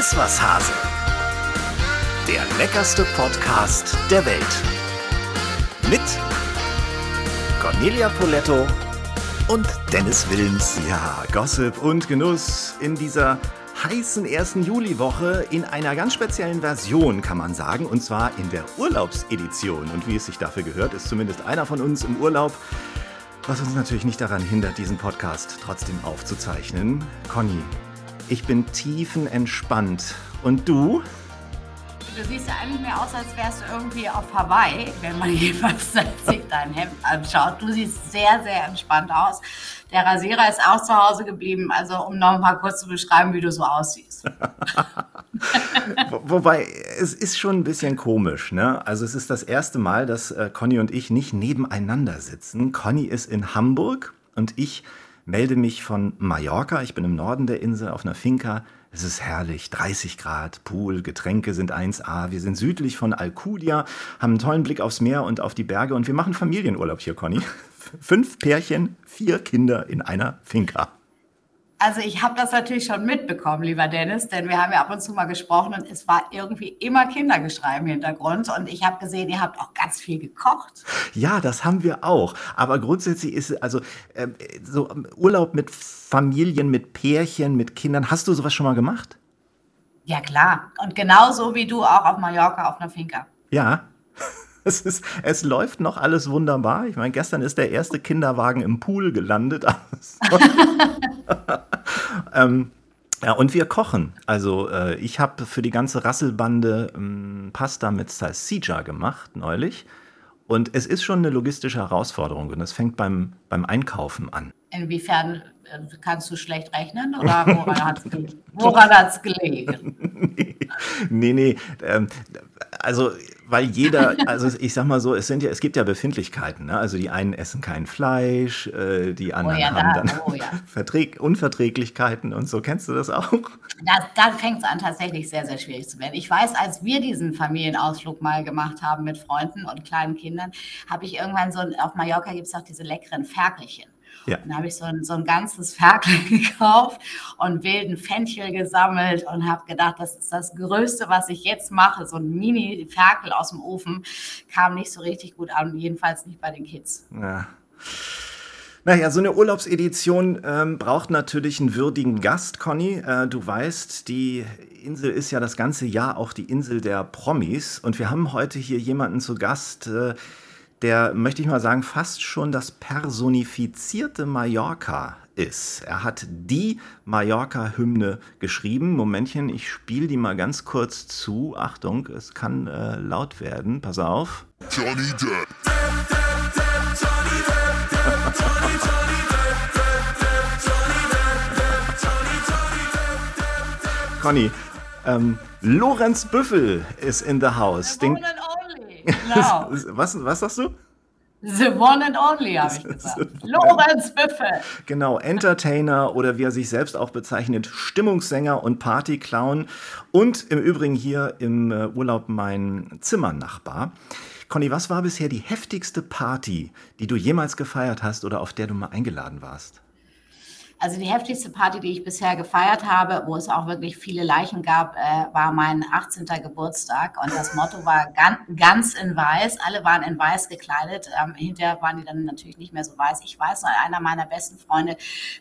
Iss was Hase. Der leckerste Podcast der Welt. Mit Cornelia Poletto und Dennis Wilms. Ja, Gossip und Genuss in dieser heißen ersten Juliwoche in einer ganz speziellen Version, kann man sagen, und zwar in der Urlaubsedition. Und wie es sich dafür gehört, ist zumindest einer von uns im Urlaub, was uns natürlich nicht daran hindert, diesen Podcast trotzdem aufzuzeichnen. Conny, ich bin tiefenentspannt. Und du? Du siehst ja eigentlich mehr aus, als wärst du irgendwie auf Hawaii, wenn man jedenfalls sich dein Hemd anschaut. Du siehst sehr, sehr entspannt aus. Der Rasierer ist auch zu Hause geblieben, also um noch mal kurz zu beschreiben, wie du so aussiehst. Wobei, es ist schon ein bisschen komisch. Ne? Also es ist das erste Mal, dass äh, Conny und ich nicht nebeneinander sitzen. Conny ist in Hamburg und ich melde mich von Mallorca. Ich bin im Norden der Insel auf einer Finca es ist herrlich, 30 Grad, Pool, Getränke sind 1A. Wir sind südlich von Alcudia, haben einen tollen Blick aufs Meer und auf die Berge und wir machen Familienurlaub hier, Conny. Fünf Pärchen, vier Kinder in einer Finca. Also ich habe das natürlich schon mitbekommen, lieber Dennis, denn wir haben ja ab und zu mal gesprochen und es war irgendwie immer Kindergeschrei im Hintergrund und ich habe gesehen, ihr habt auch ganz viel gekocht. Ja, das haben wir auch. Aber grundsätzlich ist also äh, so Urlaub mit Familien, mit Pärchen, mit Kindern. Hast du sowas schon mal gemacht? Ja klar. Und genauso wie du auch auf Mallorca auf einer Finca. Ja. Es, ist, es läuft noch alles wunderbar. Ich meine, gestern ist der erste Kinderwagen im Pool gelandet. ähm, ja, und wir kochen. Also äh, ich habe für die ganze Rasselbande ähm, Pasta mit Salsiccia gemacht neulich. Und es ist schon eine logistische Herausforderung und es fängt beim, beim Einkaufen an. Inwiefern kannst du schlecht rechnen oder woran hat es gelegen? nee, nee. Ähm, also weil jeder, also ich sag mal so, es sind ja, es gibt ja Befindlichkeiten. Ne? Also die einen essen kein Fleisch, äh, die anderen oh ja, haben da, dann oh ja. Verträg Unverträglichkeiten und so. Kennst du das auch? Da, da fängt es an, tatsächlich sehr, sehr schwierig zu werden. Ich weiß, als wir diesen Familienausflug mal gemacht haben mit Freunden und kleinen Kindern, habe ich irgendwann so, auf Mallorca gibt es auch diese leckeren Ferkelchen. Ja. Dann habe ich so ein, so ein ganzes Ferkel gekauft und wilden Fenchel gesammelt und habe gedacht, das ist das Größte, was ich jetzt mache. So ein Mini-Ferkel aus dem Ofen kam nicht so richtig gut an, jedenfalls nicht bei den Kids. Ja. Naja, so eine Urlaubsedition ähm, braucht natürlich einen würdigen Gast, Conny. Äh, du weißt, die Insel ist ja das ganze Jahr auch die Insel der Promis. Und wir haben heute hier jemanden zu Gast, äh, der, möchte ich mal sagen, fast schon das personifizierte Mallorca ist. Er hat die Mallorca-Hymne geschrieben. Momentchen, ich spiele die mal ganz kurz zu. Achtung, es kann äh, laut werden. Pass auf. Johnny Depp. Conny, ähm, Lorenz Büffel ist in the house. Den, Genau. was, was sagst du? The one and only, habe ich gesagt. Lorenz Büffel. Genau, Entertainer oder wie er sich selbst auch bezeichnet, Stimmungssänger und Partyclown. Und im Übrigen hier im äh, Urlaub mein Zimmernachbar. Conny, was war bisher die heftigste Party, die du jemals gefeiert hast oder auf der du mal eingeladen warst? Also die heftigste Party, die ich bisher gefeiert habe, wo es auch wirklich viele Leichen gab, äh, war mein 18. Geburtstag. Und das Motto war ganz, ganz in weiß. Alle waren in weiß gekleidet. Ähm, hinterher waren die dann natürlich nicht mehr so weiß. Ich weiß noch, einer meiner besten Freunde,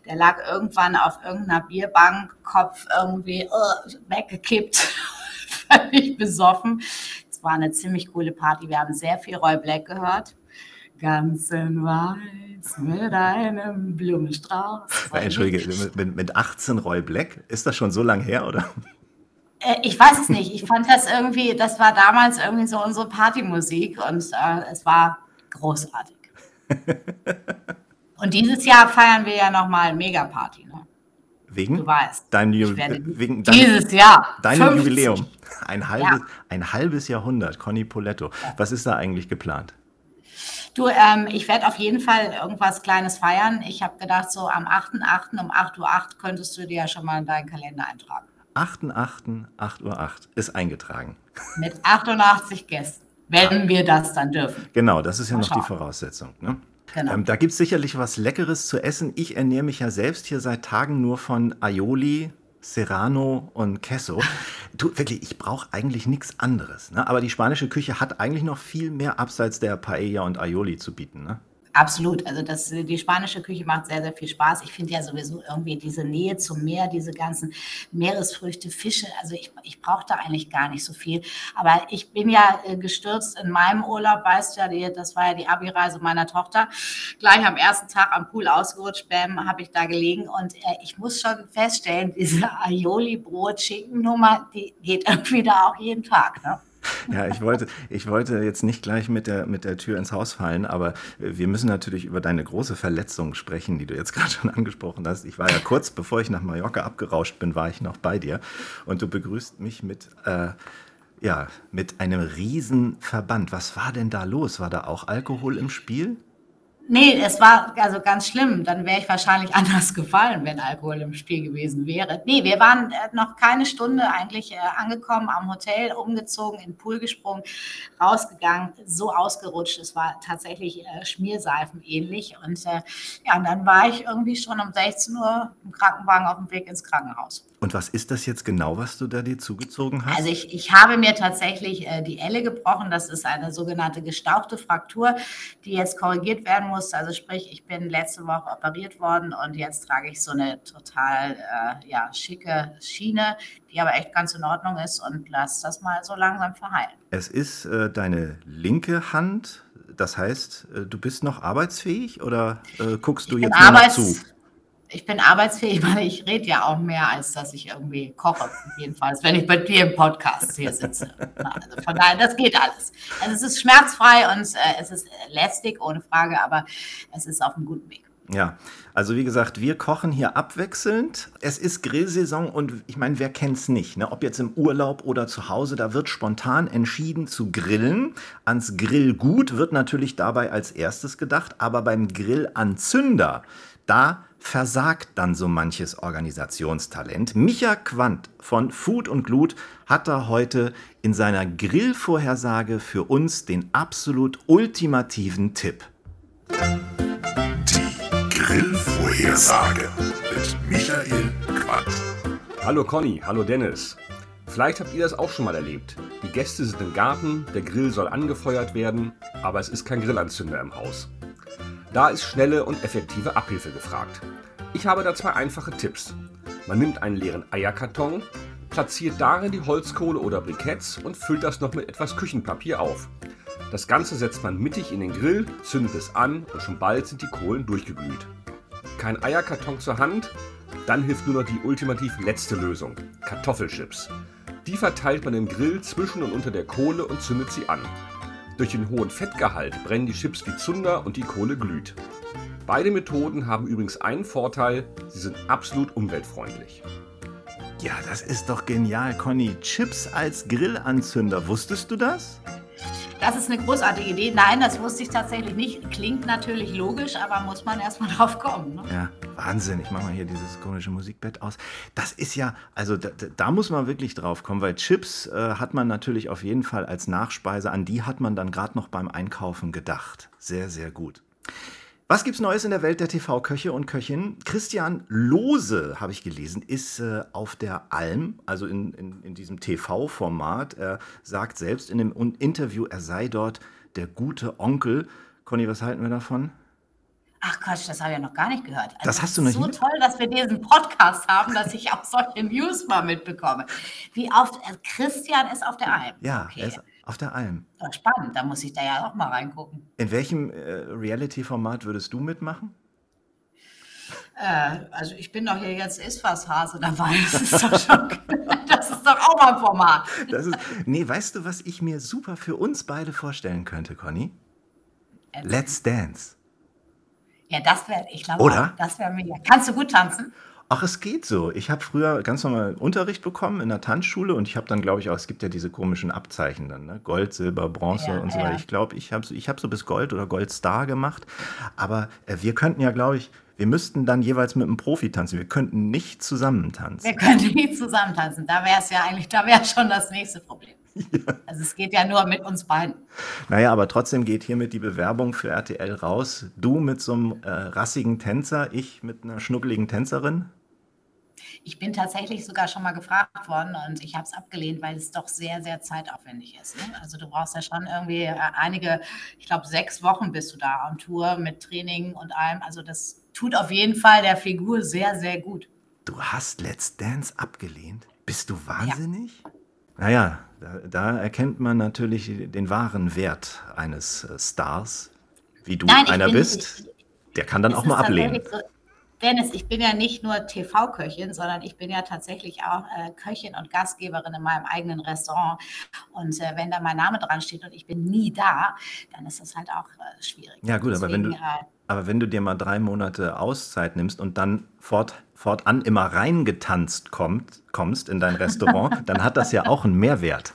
der lag irgendwann auf irgendeiner Bierbank, Kopf irgendwie uh, weggekippt, völlig besoffen. Es war eine ziemlich coole Party. Wir haben sehr viel Roy Black gehört. Ganz in weiß mit einem Blumenstrauß. Entschuldige, mit, mit 18 Roy Black, ist das schon so lang her, oder? Äh, ich weiß es nicht. Ich fand das irgendwie, das war damals irgendwie so unsere Partymusik und äh, es war großartig. und dieses Jahr feiern wir ja nochmal Mega-Party. Ne? Wegen? Du weißt. Dein, Ju wegen dein, dieses Jahr. Dein Jubiläum. Ein halbes, ja. ein halbes Jahrhundert, Conny Poletto. Was ist da eigentlich geplant? Du, ähm, ich werde auf jeden Fall irgendwas Kleines feiern. Ich habe gedacht, so am 8.8. um 8.08 Uhr könntest du dir ja schon mal in deinen Kalender eintragen. 8.8. 8.08 Uhr ist eingetragen. Mit 88 Gästen, wenn wir das dann dürfen. Genau, das ist ja mal noch schauen. die Voraussetzung. Ne? Genau. Ähm, da gibt es sicherlich was Leckeres zu essen. Ich ernähre mich ja selbst hier seit Tagen nur von Aioli, Serrano und Queso. Du, wirklich, ich brauche eigentlich nichts anderes. Ne? Aber die spanische Küche hat eigentlich noch viel mehr abseits der Paella und Aioli zu bieten. Ne? Absolut. Also das, die spanische Küche macht sehr, sehr viel Spaß. Ich finde ja sowieso irgendwie diese Nähe zum Meer, diese ganzen Meeresfrüchte, Fische. Also ich, ich brauche da eigentlich gar nicht so viel. Aber ich bin ja äh, gestürzt in meinem Urlaub, weißt du ja, die, das war ja die Abi-Reise meiner Tochter. Gleich am ersten Tag am Pool ausgerutscht, bam, habe ich da gelegen. Und äh, ich muss schon feststellen, diese Aioli-Brot-Schinken-Nummer, die geht irgendwie da auch jeden Tag. Ne? Ja, ich wollte, ich wollte jetzt nicht gleich mit der, mit der Tür ins Haus fallen, aber wir müssen natürlich über deine große Verletzung sprechen, die du jetzt gerade schon angesprochen hast. Ich war ja kurz, bevor ich nach Mallorca abgerauscht bin, war ich noch bei dir und du begrüßt mich mit, äh, ja, mit einem Riesenverband. Was war denn da los? War da auch Alkohol im Spiel? Nee, es war also ganz schlimm. Dann wäre ich wahrscheinlich anders gefallen, wenn Alkohol im Spiel gewesen wäre. Nee, wir waren äh, noch keine Stunde eigentlich äh, angekommen am Hotel, umgezogen, in den Pool gesprungen, rausgegangen, so ausgerutscht. Es war tatsächlich äh, Schmierseifen ähnlich. Und äh, ja, und dann war ich irgendwie schon um 16 Uhr im Krankenwagen auf dem Weg ins Krankenhaus. Und was ist das jetzt genau, was du da dir zugezogen hast? Also ich, ich habe mir tatsächlich äh, die Elle gebrochen. Das ist eine sogenannte gestauchte Fraktur, die jetzt korrigiert werden muss. Also sprich, ich bin letzte Woche operiert worden und jetzt trage ich so eine total äh, ja, schicke Schiene, die aber echt ganz in Ordnung ist und lass das mal so langsam verheilen. Es ist äh, deine linke Hand. Das heißt, äh, du bist noch arbeitsfähig oder äh, guckst du jetzt nur noch zu? Ich bin arbeitsfähig, weil ich rede ja auch mehr, als dass ich irgendwie koche. Jedenfalls, wenn ich bei dir im Podcast hier sitze. also von daher, das geht alles. Also es ist schmerzfrei und äh, es ist lästig, ohne Frage, aber es ist auf einem guten Weg. Ja, also wie gesagt, wir kochen hier abwechselnd. Es ist Grillsaison und ich meine, wer kennt es nicht? Ne? Ob jetzt im Urlaub oder zu Hause, da wird spontan entschieden zu grillen. Ans Grillgut wird natürlich dabei als erstes gedacht, aber beim Grillanzünder, da versagt dann so manches Organisationstalent. Micha Quandt von Food und Glut hat da heute in seiner Grillvorhersage für uns den absolut ultimativen Tipp. Die Grillvorhersage mit Michael Quandt. Hallo Conny, hallo Dennis. Vielleicht habt ihr das auch schon mal erlebt. Die Gäste sind im Garten, der Grill soll angefeuert werden, aber es ist kein Grillanzünder im Haus. Da ist schnelle und effektive Abhilfe gefragt. Ich habe da zwei einfache Tipps. Man nimmt einen leeren Eierkarton, platziert darin die Holzkohle oder Briketts und füllt das noch mit etwas Küchenpapier auf. Das Ganze setzt man mittig in den Grill, zündet es an und schon bald sind die Kohlen durchgeglüht. Kein Eierkarton zur Hand, dann hilft nur noch die ultimativ letzte Lösung, Kartoffelchips. Die verteilt man im Grill zwischen und unter der Kohle und zündet sie an. Durch den hohen Fettgehalt brennen die Chips wie Zunder und die Kohle glüht. Beide Methoden haben übrigens einen Vorteil, sie sind absolut umweltfreundlich. Ja, das ist doch genial, Conny. Chips als Grillanzünder, wusstest du das? Das ist eine großartige Idee. Nein, das wusste ich tatsächlich nicht. Klingt natürlich logisch, aber muss man erstmal drauf kommen. Ne? Ja, Wahnsinn. Ich mache mal hier dieses komische Musikbett aus. Das ist ja, also da, da muss man wirklich drauf kommen, weil Chips äh, hat man natürlich auf jeden Fall als Nachspeise. An die hat man dann gerade noch beim Einkaufen gedacht. Sehr, sehr gut. Was gibt's Neues in der Welt der TV-Köche und Köchinnen? Christian Lose, habe ich gelesen, ist äh, auf der Alm, also in, in, in diesem TV-Format. Er sagt selbst in dem Interview, er sei dort der gute Onkel. Conny, was halten wir davon? Ach Quatsch, das habe ich ja noch gar nicht gehört. Also das hast du noch nicht. So toll, dass wir diesen Podcast haben, dass ich auch solche News mal mitbekomme. Wie oft äh, Christian ist auf der Alm. Ja, okay. er ist auf der Alm. Ja, spannend, da muss ich da ja auch mal reingucken. In welchem äh, Reality-Format würdest du mitmachen? Äh, also ich bin doch hier jetzt Isfas-Hase dabei. Das ist doch schon, das ist doch auch mal ein Format. Das ist, nee, weißt du, was ich mir super für uns beide vorstellen könnte, Conny? Let's Dance. Ja, das wäre, ich glaube, das wäre mega. Kannst du gut tanzen? Ach, es geht so. Ich habe früher ganz normal Unterricht bekommen in der Tanzschule und ich habe dann, glaube ich, auch, es gibt ja diese komischen Abzeichen dann, ne? Gold, Silber, Bronze ja, und so weiter. Ja. Ich glaube, ich habe ich hab so bis Gold oder Goldstar gemacht. Aber äh, wir könnten ja, glaube ich, wir müssten dann jeweils mit einem Profi tanzen. Wir könnten nicht zusammen tanzen. Wir könnten nicht zusammen tanzen. Da wäre es ja eigentlich, da wäre schon das nächste Problem. Ja. Also es geht ja nur mit uns beiden. Naja, aber trotzdem geht hiermit die Bewerbung für RTL raus. Du mit so einem äh, rassigen Tänzer, ich mit einer schnuckeligen Tänzerin. Ich bin tatsächlich sogar schon mal gefragt worden und ich habe es abgelehnt, weil es doch sehr, sehr zeitaufwendig ist. Ne? Also du brauchst ja schon irgendwie äh, einige, ich glaube sechs Wochen bist du da on Tour mit Training und allem. Also das tut auf jeden Fall der Figur sehr, sehr gut. Du hast Let's Dance abgelehnt? Bist du wahnsinnig? Ja. Naja, da, da, erkennt man natürlich den wahren Wert eines äh, Stars, wie du Nein, einer bin, bist. Ich, der kann dann auch mal ablehnen. So, Dennis, ich bin ja nicht nur TV-Köchin, sondern ich bin ja tatsächlich auch äh, Köchin und Gastgeberin in meinem eigenen Restaurant. Und äh, wenn da mein Name dran steht und ich bin nie da, dann ist das halt auch äh, schwierig. Ja gut, Deswegen, aber wenn du, äh, aber wenn du dir mal drei Monate Auszeit nimmst und dann fort, fortan immer reingetanzt kommt, kommst in dein Restaurant, dann hat das ja auch einen Mehrwert.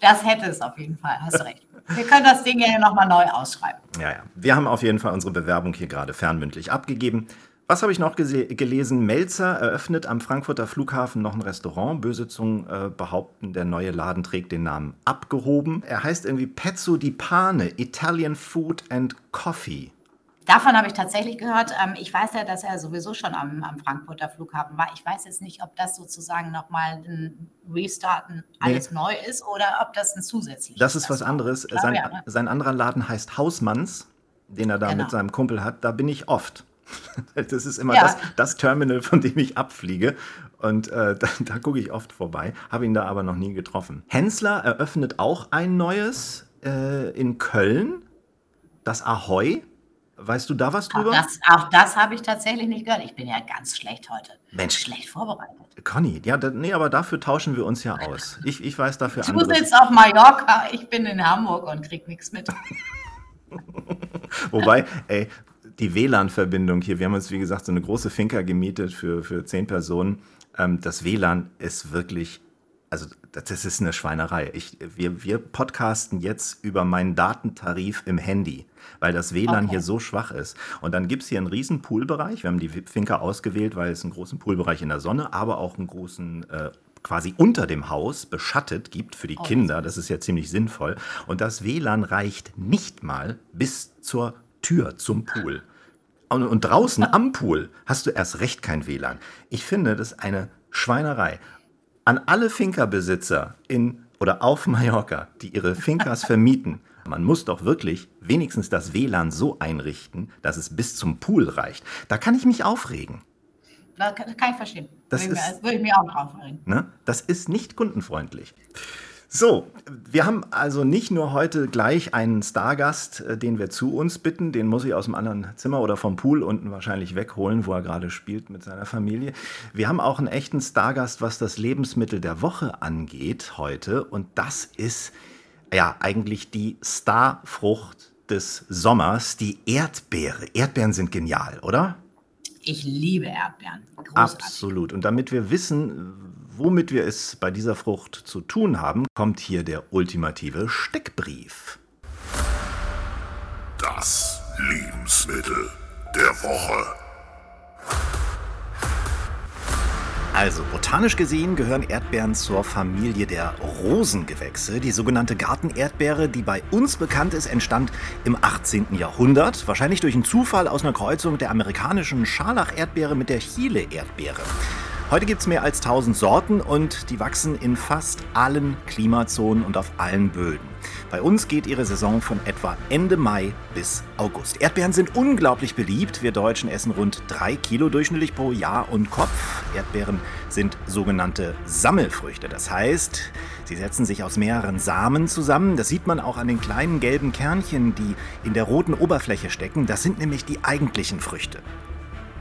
Das hätte es auf jeden Fall, hast du recht. Wir können das Ding ja nochmal neu ausschreiben. Ja, ja. Wir haben auf jeden Fall unsere Bewerbung hier gerade fernmündlich abgegeben. Was habe ich noch gelesen? Melzer eröffnet am Frankfurter Flughafen noch ein Restaurant. Böse Zungen äh, behaupten, der neue Laden trägt den Namen abgehoben. Er heißt irgendwie Pezzo di Pane, Italian Food and Coffee. Davon habe ich tatsächlich gehört. Ähm, ich weiß ja, dass er sowieso schon am, am Frankfurter Flughafen war. Ich weiß jetzt nicht, ob das sozusagen nochmal ein Restarten alles nee. neu ist oder ob das ein zusätzliches Das ist was anderes. Sein, ja, ne? sein, anderer Laden heißt Hausmanns, den er da genau. mit seinem Kumpel hat. Da bin ich oft. Das ist immer ja. das, das, Terminal, von dem ich abfliege. Und äh, da, da gucke ich oft vorbei, habe ihn da aber noch nie getroffen. Hensler eröffnet auch ein neues äh, in Köln, das Ahoy. Weißt du da was drüber? Auch das, auch das habe ich tatsächlich nicht gehört. Ich bin ja ganz schlecht heute. Mensch. Schlecht vorbereitet. Conny, ja, da, nee, aber dafür tauschen wir uns ja aus. Ich, ich weiß dafür Du anderes. sitzt auf Mallorca, ich bin in Hamburg und krieg nichts mit. Wobei, ey, die WLAN-Verbindung hier, wir haben uns, wie gesagt, so eine große Finca gemietet für, für zehn Personen. Ähm, das WLAN ist wirklich, also das ist eine Schweinerei. Ich, wir, wir podcasten jetzt über meinen Datentarif im Handy, weil das WLAN okay. hier so schwach ist. Und dann gibt es hier einen riesen Poolbereich. Wir haben die Finca ausgewählt, weil es einen großen Poolbereich in der Sonne, aber auch einen großen äh, quasi unter dem Haus beschattet gibt für die oh, Kinder. Das ist ja ziemlich sinnvoll. Und das WLAN reicht nicht mal bis zur Tür zum Pool. Und, und draußen am Pool hast du erst recht kein WLAN. Ich finde das eine Schweinerei. An alle Finca-Besitzer in oder auf Mallorca, die ihre Fincas vermieten, man muss doch wirklich wenigstens das WLAN so einrichten, dass es bis zum Pool reicht. Da kann ich mich aufregen. Das kann ich verstehen. Das, würde, ist, würde ich mir auch aufregen. Ne? Das ist nicht kundenfreundlich. So, wir haben also nicht nur heute gleich einen Stargast, äh, den wir zu uns bitten, den muss ich aus dem anderen Zimmer oder vom Pool unten wahrscheinlich wegholen, wo er gerade spielt mit seiner Familie. Wir haben auch einen echten Stargast, was das Lebensmittel der Woche angeht heute und das ist ja eigentlich die Starfrucht des Sommers, die Erdbeere. Erdbeeren sind genial, oder? Ich liebe Erdbeeren. Großartig. Absolut. Und damit wir wissen, womit wir es bei dieser Frucht zu tun haben, kommt hier der ultimative Steckbrief. Das Lebensmittel der Woche. Also, botanisch gesehen gehören Erdbeeren zur Familie der Rosengewächse. Die sogenannte Gartenerdbeere, die bei uns bekannt ist, entstand im 18. Jahrhundert. Wahrscheinlich durch einen Zufall aus einer Kreuzung der amerikanischen Scharlach-Erdbeere mit der Chile-Erdbeere. Heute gibt es mehr als 1000 Sorten und die wachsen in fast allen Klimazonen und auf allen Böden. Bei uns geht ihre Saison von etwa Ende Mai bis August. Erdbeeren sind unglaublich beliebt. Wir Deutschen essen rund 3 Kilo durchschnittlich pro Jahr und Kopf. Erdbeeren sind sogenannte Sammelfrüchte. Das heißt, sie setzen sich aus mehreren Samen zusammen. Das sieht man auch an den kleinen gelben Kernchen, die in der roten Oberfläche stecken. Das sind nämlich die eigentlichen Früchte.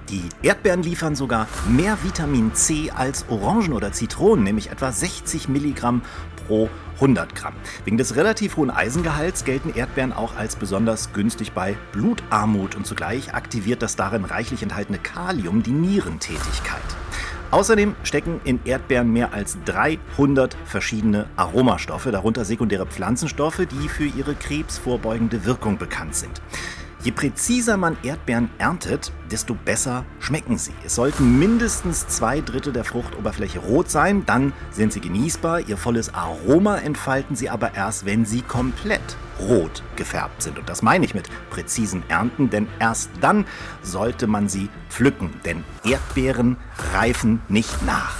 Die Erdbeeren liefern sogar mehr Vitamin C als Orangen oder Zitronen, nämlich etwa 60 Milligramm pro 100 Gramm. Wegen des relativ hohen Eisengehalts gelten Erdbeeren auch als besonders günstig bei Blutarmut und zugleich aktiviert das darin reichlich enthaltene Kalium die Nierentätigkeit. Außerdem stecken in Erdbeeren mehr als 300 verschiedene Aromastoffe, darunter sekundäre Pflanzenstoffe, die für ihre krebsvorbeugende Wirkung bekannt sind. Je präziser man Erdbeeren erntet, desto besser schmecken sie. Es sollten mindestens zwei Drittel der Fruchtoberfläche rot sein, dann sind sie genießbar. Ihr volles Aroma entfalten sie aber erst, wenn sie komplett rot gefärbt sind. Und das meine ich mit präzisen Ernten, denn erst dann sollte man sie pflücken, denn Erdbeeren reifen nicht nach.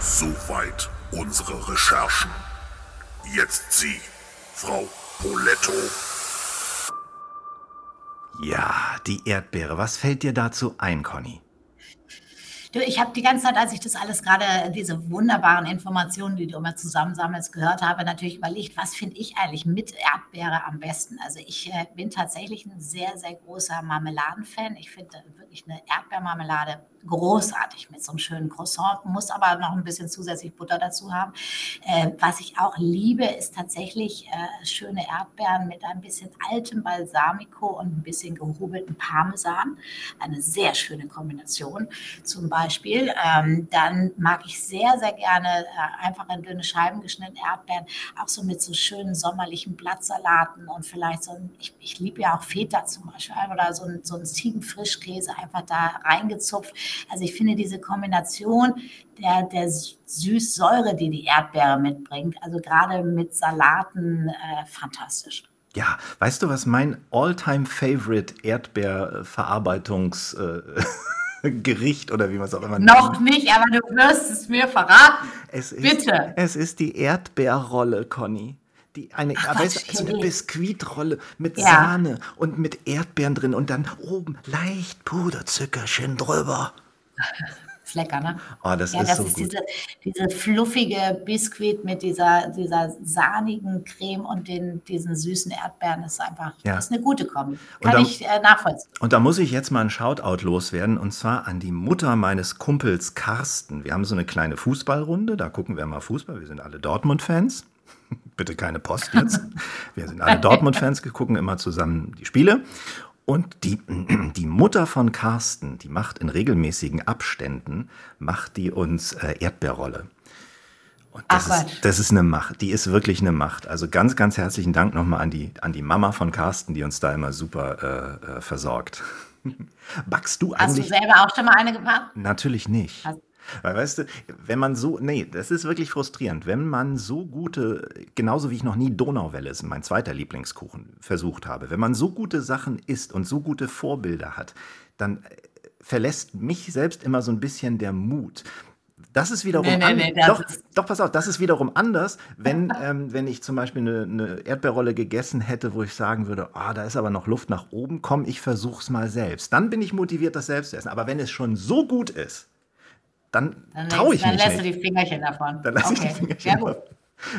Soweit unsere Recherchen. Jetzt Sie, Frau Poletto. Ja, die Erdbeere. Was fällt dir dazu ein, Conny? Du, ich habe die ganze Zeit, als ich das alles gerade, diese wunderbaren Informationen, die du immer zusammensammelst, gehört habe, natürlich überlegt, was finde ich eigentlich mit Erdbeere am besten? Also ich äh, bin tatsächlich ein sehr, sehr großer Marmeladenfan. Ich finde wirklich eine Erdbeermarmelade großartig mit so einem schönen Croissant, muss aber noch ein bisschen zusätzlich Butter dazu haben. Äh, was ich auch liebe, ist tatsächlich äh, schöne Erdbeeren mit ein bisschen altem Balsamico und ein bisschen gehobelten Parmesan. Eine sehr schöne Kombination zum Beispiel. Ähm, dann mag ich sehr, sehr gerne äh, einfach in dünne Scheiben geschnittene Erdbeeren, auch so mit so schönen sommerlichen Blattsalaten und vielleicht so ein, ich, ich liebe ja auch Feta zum Beispiel, oder so ein, so ein Ziegenfrischkäse einfach da reingezupft also ich finde diese Kombination der, der Süß-Säure, die die Erdbeere mitbringt, also gerade mit Salaten, äh, fantastisch. Ja, weißt du, was mein all-time favorite Erdbeerverarbeitungs- oder wie man es auch immer nennt. Noch nicht, aber du wirst es mir verraten. Es ist, Bitte. Es ist die Erdbeerrolle, Conny die eine, Ach, weißt, also eine Biskuitrolle mit ja. Sahne und mit Erdbeeren drin und dann oben leicht Puderzuckerchen drüber. Ist lecker, ne? Oh, das ja, ist das so ist gut. Diese, diese fluffige Biskuit mit dieser, dieser sahnigen Creme und den, diesen süßen Erdbeeren ist einfach ja. ist eine gute Kombi. Kann da, ich äh, nachvollziehen. Und da muss ich jetzt mal ein Shoutout loswerden und zwar an die Mutter meines Kumpels Carsten. Wir haben so eine kleine Fußballrunde, da gucken wir mal Fußball. Wir sind alle Dortmund-Fans. Bitte keine Post jetzt. Wir sind alle Dortmund-Fans, wir gucken immer zusammen die Spiele. Und die, die Mutter von Carsten, die macht in regelmäßigen Abständen, macht die uns äh, Erdbeerrolle. Und das, Ach, ist, das ist eine Macht, die ist wirklich eine Macht. Also ganz, ganz herzlichen Dank nochmal an die, an die Mama von Carsten, die uns da immer super äh, äh, versorgt. Backst du eigentlich? Hast du selber auch schon mal eine gebackt? Natürlich nicht. Hast, weil weißt du, wenn man so, nee, das ist wirklich frustrierend, wenn man so gute, genauso wie ich noch nie Donauwelle ist mein zweiter Lieblingskuchen versucht habe, wenn man so gute Sachen isst und so gute Vorbilder hat, dann äh, verlässt mich selbst immer so ein bisschen der Mut. Das ist wiederum nee, nee, nee, doch, doch, pass auf, das ist wiederum anders, wenn, ähm, wenn ich zum Beispiel eine, eine, Erdbeerrolle gegessen hätte, wo ich sagen würde, ah, oh, da ist aber noch Luft nach oben, komm, ich versuch's mal selbst. Dann bin ich motiviert, das selbst zu essen. Aber wenn es schon so gut ist, dann, dann traue ich dann mich nicht. Dann lässt du die Fingerchen davon. Dann lasse okay. ich die Fingerchen davon.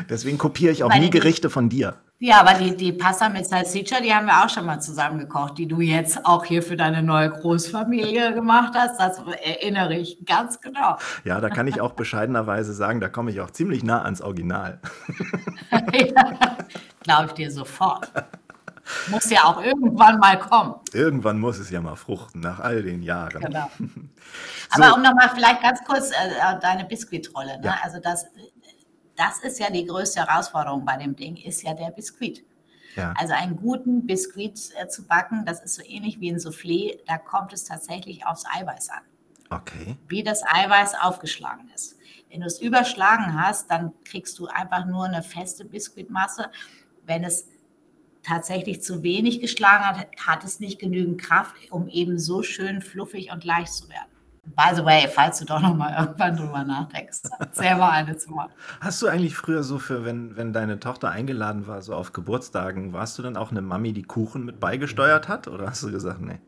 Deswegen kopiere ich auch Meine nie Gerichte von dir. Ja, aber die, die Pasta mit Salsiccia, die haben wir auch schon mal zusammen gekocht, die du jetzt auch hier für deine neue Großfamilie gemacht hast. Das erinnere ich ganz genau. Ja, da kann ich auch bescheidenerweise sagen, da komme ich auch ziemlich nah ans Original. ja, Glaube ich dir sofort. Muss ja auch irgendwann mal kommen. Irgendwann muss es ja mal fruchten, nach all den Jahren. Genau. So. Aber um nochmal vielleicht ganz kurz äh, äh, deine Biskuitrolle. Ne? Ja. Also das, das ist ja die größte Herausforderung bei dem Ding, ist ja der Biskuit. Ja. Also einen guten Biskuit äh, zu backen, das ist so ähnlich wie ein Soufflé, da kommt es tatsächlich aufs Eiweiß an. Okay. Wie das Eiweiß aufgeschlagen ist. Wenn du es überschlagen hast, dann kriegst du einfach nur eine feste Biskuitmasse. Wenn es tatsächlich zu wenig geschlagen hat, hat es nicht genügend Kraft, um eben so schön fluffig und leicht zu werden. By the way, falls du doch noch mal irgendwann drüber nachdenkst, selber eine zu machen. Hast du eigentlich früher so für, wenn, wenn deine Tochter eingeladen war, so auf Geburtstagen, warst du dann auch eine Mami, die Kuchen mit beigesteuert hat? Oder hast du gesagt, nee?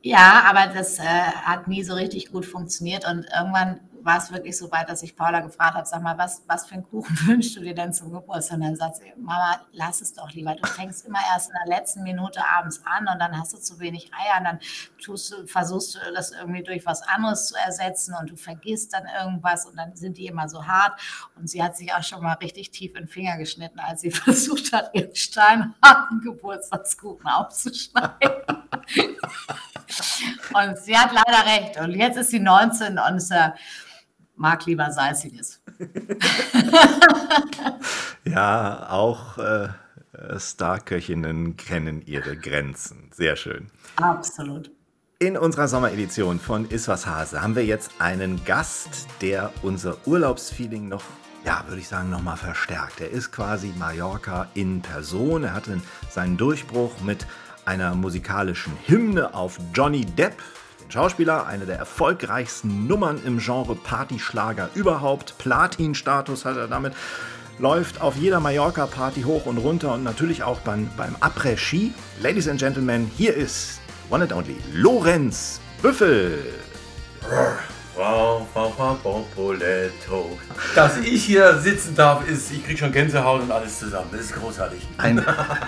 Ja, aber das äh, hat nie so richtig gut funktioniert und irgendwann war es wirklich so weit, dass ich Paula gefragt habe, sag mal, was, was für einen Kuchen wünschst du dir denn zum Geburtstag? Und dann sagt sie, Mama, lass es doch lieber. Du fängst immer erst in der letzten Minute abends an und dann hast du zu wenig Eier und dann tust du, versuchst du das irgendwie durch was anderes zu ersetzen und du vergisst dann irgendwas und dann sind die immer so hart. Und sie hat sich auch schon mal richtig tief in den Finger geschnitten, als sie versucht hat, ihren steinharten Geburtstagskuchen aufzuschneiden. und sie hat leider recht. Und jetzt ist sie 19 und äh, mag lieber salziges. ja, auch äh, Starköchinnen kennen ihre Grenzen. Sehr schön. Absolut. In unserer Sommeredition von Is was Hase haben wir jetzt einen Gast, der unser Urlaubsfeeling noch ja, würde ich sagen, nochmal verstärkt. Er ist quasi Mallorca in Person. Er hatte seinen Durchbruch mit einer musikalischen Hymne auf Johnny Depp, Schauspieler, eine der erfolgreichsten Nummern im Genre Partyschlager überhaupt. Platin-Status hat er damit. Läuft auf jeder Mallorca-Party hoch und runter und natürlich auch beim, beim Après-Ski. Ladies and Gentlemen, hier ist One and Only Lorenz Büffel. Frau, Frau, Frau Popoletto. Dass ich hier sitzen darf, ist, ich krieg schon Gänsehaut und alles zusammen. Das ist großartig. Ein,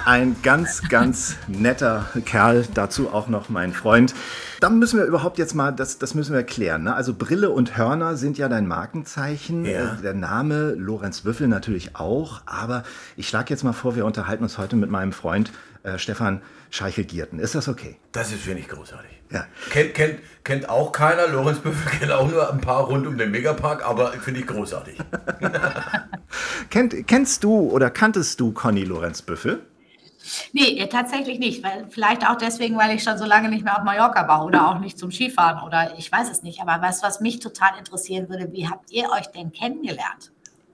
ein ganz, ganz netter Kerl, dazu auch noch mein Freund. Dann müssen wir überhaupt jetzt mal, das, das müssen wir klären. Ne? Also Brille und Hörner sind ja dein Markenzeichen. Ja. Äh, Der Name Lorenz Büffel natürlich auch. Aber ich schlage jetzt mal vor, wir unterhalten uns heute mit meinem Freund äh, Stefan Scheichel-Gierten. Ist das okay? Das ist, finde ich, großartig. Ja. Kennt, kennt, kennt auch keiner. Lorenz Büffel kennt auch nur ein paar rund um den Megapark, aber finde ich großartig. Kennt, kennst du oder kanntest du Conny Lorenz Büffel? Nee, äh, tatsächlich nicht. Weil, vielleicht auch deswegen, weil ich schon so lange nicht mehr auf Mallorca war oder auch nicht zum Skifahren oder ich weiß es nicht. Aber was, was mich total interessieren würde, wie habt ihr euch denn kennengelernt?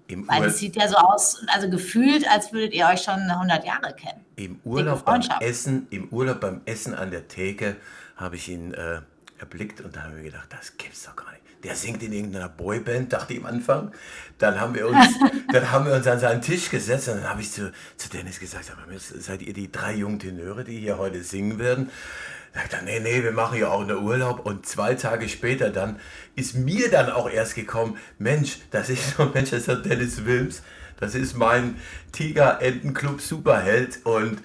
Im, Weil es sieht ja so aus, also gefühlt, als würdet ihr euch schon 100 Jahre kennen. Im Urlaub beim. Essen, im Urlaub beim Essen an der Theke habe ich ihn äh, erblickt und da haben wir gedacht, das gibt's doch gar nicht. Der singt in irgendeiner Boyband, dachte ich am Anfang. Dann haben wir uns, dann haben wir uns an seinen Tisch gesetzt und dann habe ich zu, zu Dennis gesagt, seid ihr die drei jungen Tenöre, die hier heute singen werden? Sagt nee, nee, wir machen ja auch einen Urlaub. Und zwei Tage später dann ist mir dann auch erst gekommen, Mensch, das ist so der Dennis Wilms. Das ist mein Tiger-Entenclub Superheld. Und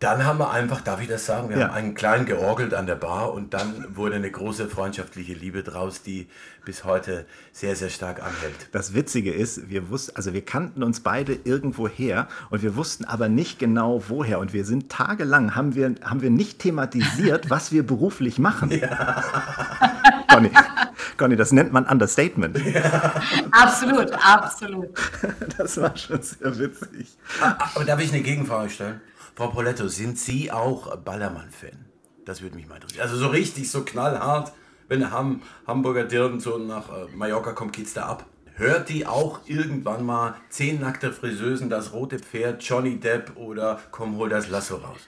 dann haben wir einfach, darf ich das sagen, wir Ja. haben einen kleinen georgelt an der Bar und dann wurde eine große freundschaftliche Liebe draus, die bis heute sehr, sehr stark anhält. Das Witzige ist, wir wussten, also wir kannten uns beide irgendwo her und wir wussten aber nicht genau woher. Und wir sind tagelang, haben wir, haben wir nicht thematisiert, was wir beruflich machen. Conny, Conny, das nennt man Understatement. Absolut, absolut. Das war schon sehr witzig. Ah, Aber darf ich eine Gegenfrage stellen? Frau Poletto, sind Sie auch Ballermann-Fan? Das würde mich mal interessieren. Also so richtig, so knallhart, wenn Ham, Hamburger Dirnen so nach äh, Mallorca kommt, geht's da ab. Hört die auch irgendwann mal zehn nackte Friseusen, das rote Pferd, Johnny Depp oder komm, hol das Lasso raus?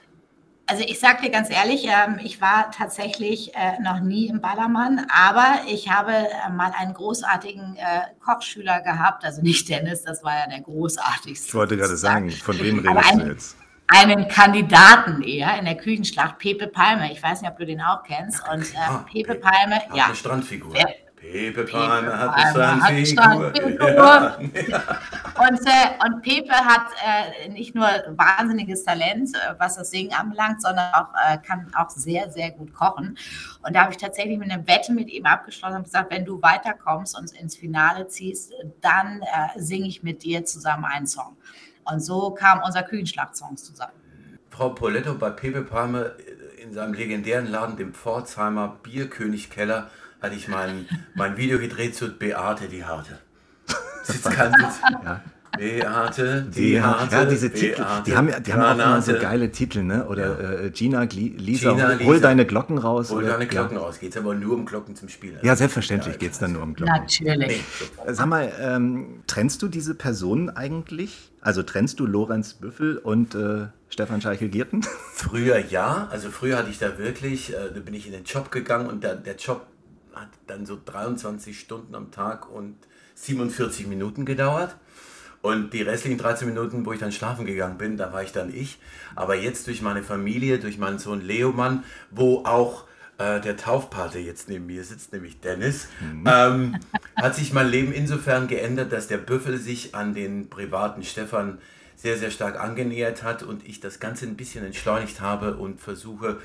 Also ich sage dir ganz ehrlich, ähm, ich war tatsächlich äh, noch nie im Ballermann, aber ich habe äh, mal einen großartigen Kochschüler gehabt, also nicht Dennis, das war ja der großartigste. Ich wollte gerade sagen, von wem redest du jetzt? Einen Kandidaten eher in der Küchenschlacht, Pepe Palme. Ich weiß nicht, ob du den auch kennst. Und äh. Pepe Pe- Palme, Hat ja. eine Strandfigur. Wer- Pepe Pepe Palme hat Palme hat eine Strandfigur. Strandfigur. Ja. Und, äh, und Pepe hat äh, nicht nur wahnsinniges Talent, äh, was das Singen anbelangt, sondern auch, äh, kann auch sehr, sehr gut kochen. Und da habe ich tatsächlich mit einer Wette mit ihm abgeschlossen und gesagt, wenn du weiterkommst und ins Finale ziehst, dann äh, singe ich mit dir zusammen einen Song. Und so kam unser Küchenschlacht-Song zusammen. Frau Poletto bei Pepe Palme äh, in seinem legendären Laden, dem Pforzheimer Bierkönig Keller, hatte ich mein, mein Video gedreht zu Beate die Harte. Das ist kein Witz. Beate die Die, Harte. ja, diese Titel, Beate, die haben, ja- die haben auch immer so geile Titel, ne? Oder äh, Gina, Gli Lisa, Gina, hol Lisa. deine Glocken raus. Hol oder- deine Glocken ja. raus. Geht aber nur um Glocken zum Spielen. Ja, selbstverständlich geht es dann nur um Glocken. Natürlich. Sag mal, ähm, trennst du diese Personen eigentlich? Also trennst du Lorenz Büffel und äh, Stefan Scheichel-Gierten? Früher ja, also früher hatte ich da wirklich, äh, da bin ich in den Job gegangen und da, der Job hat dann so 23 Stunden am Tag und 47 Minuten gedauert. Und die restlichen 13 Minuten, wo ich dann schlafen gegangen bin, da war ich dann ich. Aber jetzt durch meine Familie, durch meinen Sohn Leomann, wo auch äh, der Taufpate jetzt neben mir sitzt, nämlich Dennis, ähm, hat sich mein Leben insofern geändert, dass der Büffel sich an den privaten Stefan sehr, sehr stark angenähert hat und ich das Ganze ein bisschen entschleunigt habe und versuche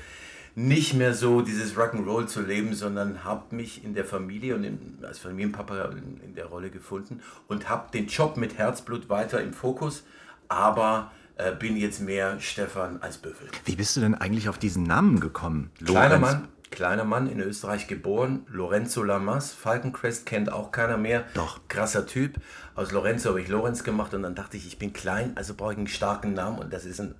nicht mehr so dieses Rock'n'Roll zu leben, sondern habe mich in der Familie und in, als Familienpapa in, in der Rolle gefunden und habe den Job mit Herzblut weiter im Fokus, aber äh, bin jetzt mehr Stefan als Büffel. Wie bist du denn eigentlich auf diesen Namen gekommen? Kleiner Mann, kleiner Mann in Österreich geboren, Lorenzo Lamas, Falkencrest kennt auch keiner mehr. Doch. Krasser Typ. Aus Lorenzo habe ich Lorenz gemacht und dann dachte ich, ich bin klein, also brauche ich einen starken Namen und das ist ein,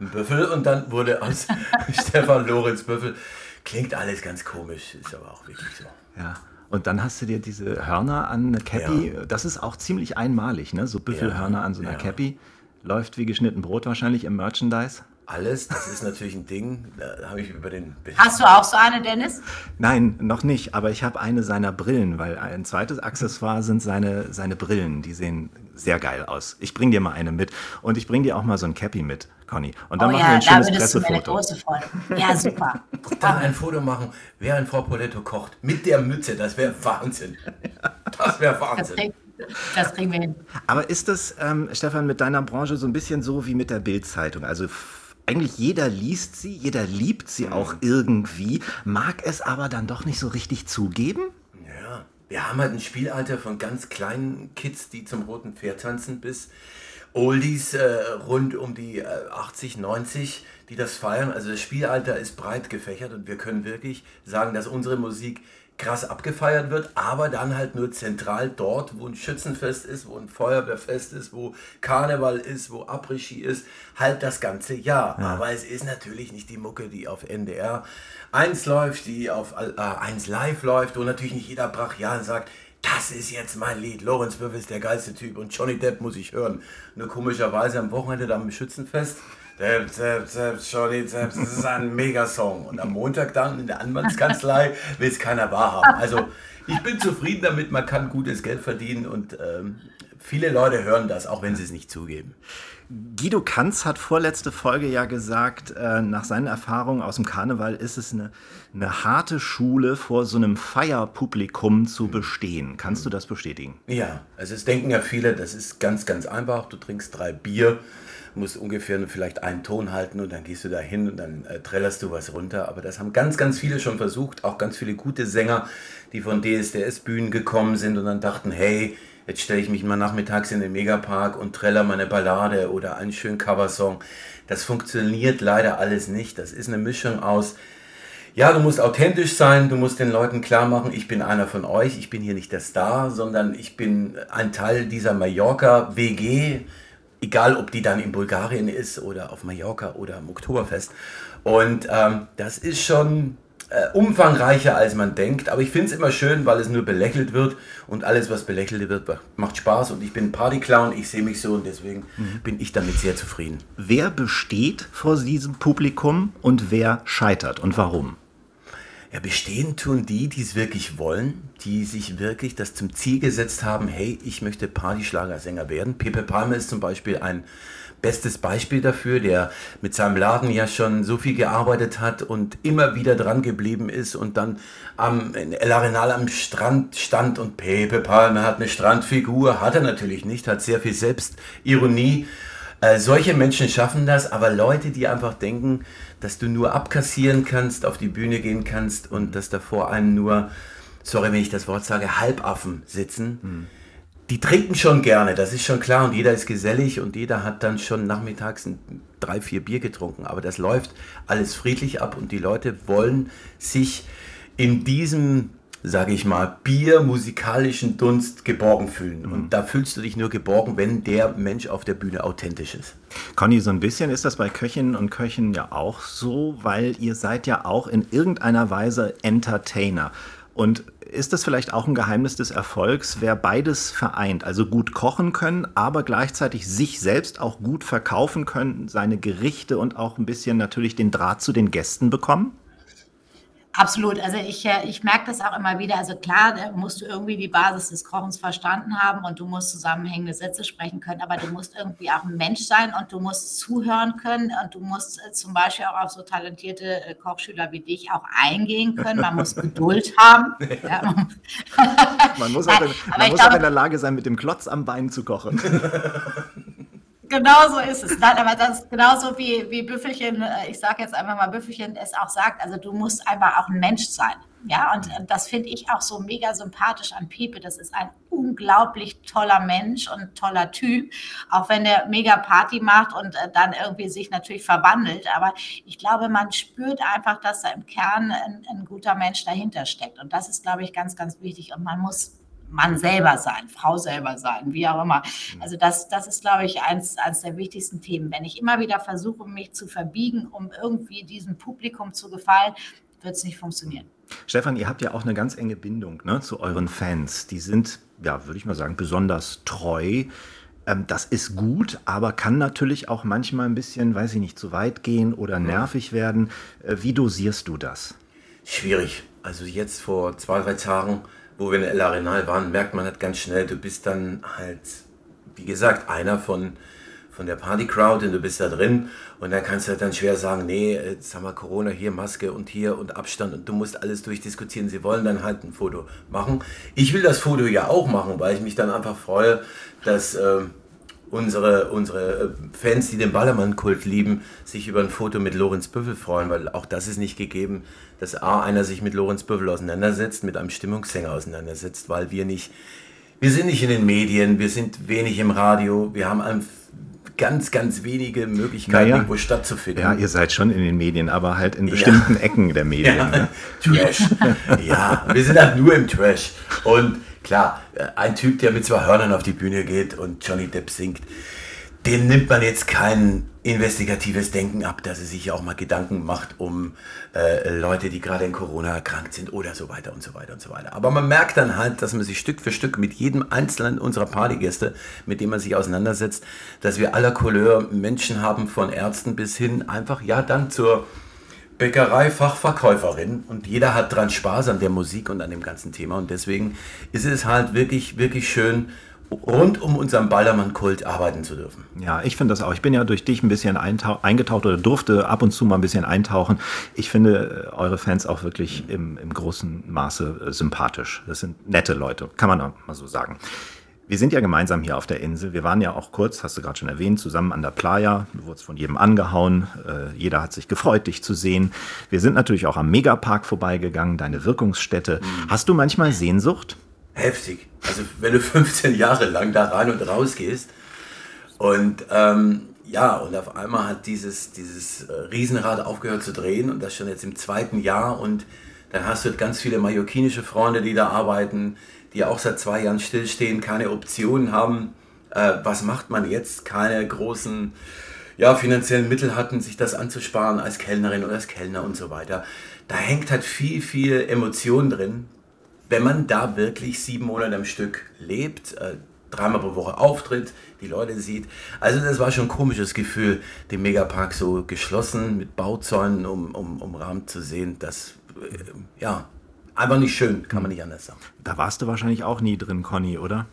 ein Büffel und dann wurde aus Stefan Lorenz Büffel. Klingt alles ganz komisch, ist aber auch wirklich so. Ja. Und dann hast du dir diese Hörner an eine Cappy. Ja. Das ist auch ziemlich einmalig, ne? So Büffelhörner ja, an so einer ja. Cappy. Läuft wie geschnitten Brot wahrscheinlich im Merchandise. Alles, das ist natürlich ein Ding. Da habe ich über den. Hast du auch so eine, Dennis? Nein, noch nicht. Aber ich habe eine seiner Brillen, weil ein zweites Accessoire sind seine, seine Brillen. Die sehen sehr geil aus. Ich bringe dir mal eine mit. Und ich bringe dir auch mal so ein Cappy mit, Conny. Und dann oh, machen ja, wir ein schönes Pressefoto. Ja, super. Dann ein Foto machen, während Frau Poletto kocht. Mit der Mütze. Das wäre Wahnsinn. Das wäre Wahnsinn. Das kriegen wir hin. Aber ist das, ähm, Stefan, mit deiner Branche so ein bisschen so wie mit der Bild-Zeitung? Also eigentlich jeder liest sie, jeder liebt sie auch irgendwie, mag es aber dann doch nicht so richtig zugeben? Ja, wir haben halt ein Spielalter von ganz kleinen Kids, die zum roten Pferd tanzen, bis Oldies äh, rund um die äh, 80, 90, die das feiern. Also das Spielalter ist breit gefächert und wir können wirklich sagen, dass unsere Musik krass abgefeiert wird, aber dann halt nur zentral dort, wo ein Schützenfest ist, wo ein Feuerwehrfest ist, wo Karneval ist, wo Après-Ski ist, halt das ganze Jahr. Ja. Aber es ist natürlich nicht die Mucke, die auf NDR 1 läuft, die auf äh, 1 Live läuft, wo natürlich nicht jeder brachial sagt, das ist jetzt mein Lied. Lorenz Würfel ist der geilste Typ und Johnny Depp muss ich hören. Nur komischerweise am Wochenende da am Schützenfest Zap, zap, zap, Shorty, zap, das ist ein Megasong. Und am Montag dann in der Anwaltskanzlei will es keiner wahrhaben. Also ich bin zufrieden damit, man kann gutes Geld verdienen und ähm, viele Leute hören das, auch wenn sie es nicht zugeben. Guido Kanz hat vorletzte Folge ja gesagt, äh, nach seinen Erfahrungen aus dem Karneval ist es eine, eine harte Schule, vor so einem Feierpublikum zu bestehen. Kannst du das bestätigen? Ja, also es denken ja viele, das ist ganz, ganz einfach. Du trinkst drei Bier musst ungefähr vielleicht einen Ton halten und dann gehst du da hin und dann äh, trällerst du was runter. Aber das haben ganz, ganz viele schon versucht, auch ganz viele gute Sänger, die von DSDS-Bühnen gekommen sind und dann dachten, hey, jetzt stelle ich mich mal nachmittags in den Megapark und treller meine Ballade oder einen schönen Coversong. Das funktioniert leider alles nicht. Das ist eine Mischung aus, ja, du musst authentisch sein, du musst den Leuten klar machen, ich bin einer von euch, ich bin hier nicht der Star, sondern ich bin ein Teil dieser Mallorca-WG, egal ob die dann in Bulgarien ist oder auf Mallorca oder am Oktoberfest. Und ähm, das ist schon äh, umfangreicher, als man denkt. Aber ich finde es immer schön, weil es nur belächelt wird und alles, was belächelt wird, macht Spaß. Und ich bin Partyclown, ich sehe mich so und deswegen mhm. bin ich damit sehr zufrieden. Wer besteht vor diesem Publikum und wer scheitert und warum? Ja, bestehen tun die, die es wirklich wollen, die sich wirklich das zum Ziel gesetzt haben, hey, ich möchte Partyschlagersänger werden. Pepe Palmer ist zum Beispiel ein bestes Beispiel dafür, der mit seinem Laden ja schon so viel gearbeitet hat und immer wieder dran geblieben ist und dann am in El Arenal am Strand stand und Pepe Palmer hat eine Strandfigur, hat er natürlich nicht, hat sehr viel Selbstironie. Äh, solche Menschen schaffen das, aber Leute, die einfach denken, dass du nur abkassieren kannst, auf die Bühne gehen kannst und dass da vor einem nur, sorry, wenn ich das Wort sage, Halbaffen sitzen. Mhm. Die trinken schon gerne, das ist schon klar und jeder ist gesellig und jeder hat dann schon nachmittags ein, drei, vier Bier getrunken. Aber das läuft alles friedlich ab und die Leute wollen sich in diesem sage ich mal, biermusikalischen Dunst geborgen fühlen. Mhm. Und da fühlst du dich nur geborgen, wenn der Mensch auf der Bühne authentisch ist. Conny, so ein bisschen ist das bei Köchinnen und Köchen ja auch so, weil ihr seid ja auch in irgendeiner Weise Entertainer. Und ist das vielleicht auch ein Geheimnis des Erfolgs, wer beides vereint, also gut kochen können, aber gleichzeitig sich selbst auch gut verkaufen können, seine Gerichte und auch ein bisschen natürlich den Draht zu den Gästen bekommen? Absolut. Also ich, äh, ich merke das auch immer wieder. Also klar, da musst du irgendwie die Basis des Kochens verstanden haben und du musst zusammenhängende Sätze sprechen können, aber du musst irgendwie auch ein Mensch sein und du musst zuhören können und du musst äh, zum Beispiel auch auf so talentierte äh, Kochschüler wie dich auch eingehen können. Man muss Geduld haben. Ja. Man muss, auch, in, man muss glaube, auch in der Lage sein, mit dem Klotz am Bein zu kochen. Genau so ist es. Nein, aber das ist genauso wie, wie Büffelchen, äh, ich sage jetzt einfach mal Büffelchen, es auch sagt. Also du musst einfach auch ein Mensch sein. Ja, und das finde ich auch so mega sympathisch an Pepe. Das ist ein unglaublich toller Mensch und toller Typ, auch wenn er mega Party macht und äh, dann irgendwie sich natürlich verwandelt. Aber ich glaube, man spürt einfach, dass da im Kern ein, ein guter Mensch dahinter steckt. Und das ist, glaube ich, ganz, ganz wichtig. Und man muss Mann selber sein, Frau selber sein, wie auch immer. Mhm. Also das, das ist, glaube ich, eins, eins der wichtigsten Themen. Wenn ich immer wieder versuche, mich zu verbiegen, um irgendwie diesem Publikum zu gefallen, wird es nicht funktionieren. Stefan, ihr habt ja auch eine ganz enge Bindung ne, zu euren Fans. Die sind, ja, würde ich mal sagen, besonders treu. Ähm, das ist gut, aber kann natürlich auch manchmal ein bisschen, weiß ich nicht, zu weit gehen oder nervig werden. Äh, wie dosierst du das? Schwierig. Also jetzt vor zwei, drei Tagen, wo wir in El Arenal waren, merkt man halt ganz schnell, du bist dann halt, wie gesagt, einer von, von der Party-Crowd und du bist da drin und dann kannst du halt dann schwer sagen, nee, jetzt haben wir Corona, hier Maske und hier und Abstand und du musst alles durchdiskutieren. Sie wollen dann halt ein Foto machen. Ich will das Foto ja auch machen, weil ich mich dann einfach freue, dass äh, unsere, unsere äh, Fans, die den Ballermann-Kult lieben, sich über ein Foto mit Lorenz Büffel freuen, weil auch das ist nicht gegeben, dass A, einer sich mit Lorenz Büffel auseinandersetzt, mit einem Stimmungssänger auseinandersetzt, weil wir nicht, wir sind nicht in den Medien, wir sind wenig im Radio, wir haben ein ganz, ganz wenige Möglichkeiten, naja. irgendwo stattzufinden. Ja, ihr seid schon in den Medien, aber halt in bestimmten ja. Ecken der Medien. Ja. Ne? Trash. ja, wir sind halt nur im Trash. Und klar, äh, ein Typ, der mit zwei Hörnern auf die Bühne geht und Johnny Depp singt, dem nimmt man jetzt kein investigatives Denken ab, dass er sich auch mal Gedanken macht um äh, Leute, die gerade in Corona erkrankt sind oder so weiter und so weiter und so weiter. Aber man merkt dann halt, dass man sich Stück für Stück mit jedem einzelnen unserer Partygäste, mit dem man sich auseinandersetzt, dass wir aller Couleur Menschen haben, von Ärzten bis hin einfach ja dann zur Bäckerei-Fachverkäuferin und jeder hat dran Spaß an der Musik und an dem ganzen Thema und deswegen ist es halt wirklich, wirklich schön, rund um unseren Ballermann-Kult arbeiten zu dürfen. Ja, ich finde das auch. Ich bin ja durch dich ein bisschen eingetaucht oder durfte ab und zu mal ein bisschen eintauchen. Ich finde äh, eure Fans auch wirklich im, im großen Maße äh, sympathisch. Das sind nette Leute, kann man auch mal so sagen. Wir sind ja gemeinsam hier auf der Insel. Wir waren ja auch kurz, hast du gerade schon erwähnt, zusammen an der Playa. Du wurdest von jedem angehauen. Äh, jeder hat sich gefreut, dich zu sehen. Wir sind natürlich auch am Megapark vorbeigegangen, deine Wirkungsstätte. Mhm. Hast du manchmal Sehnsucht? heftig. Also wenn du 15 Jahre lang da rein und raus gehst und ähm, ja, und auf einmal hat dieses, dieses äh, Riesenrad aufgehört zu drehen und das schon jetzt im zweiten Jahr und dann hast du ganz viele mallorquinische Freunde, die da arbeiten, die auch seit zwei Jahren stillstehen, keine Optionen haben. Äh, was macht man jetzt? Keine großen ja, finanziellen Mittel hatten, sich das anzusparen als Kellnerin oder als Kellner und so weiter. Da hängt halt viel, viel Emotion drin, wenn man da wirklich sieben Monate am Stück lebt, äh, dreimal pro Woche auftritt, die Leute sieht. Also das war schon ein komisches Gefühl, den Megapark so geschlossen mit Bauzäunen um, um, umrahmt zu sehen. Das, äh, ja, einfach nicht schön, kann man nicht anders sagen. Da warst du wahrscheinlich auch nie drin, Conny, oder?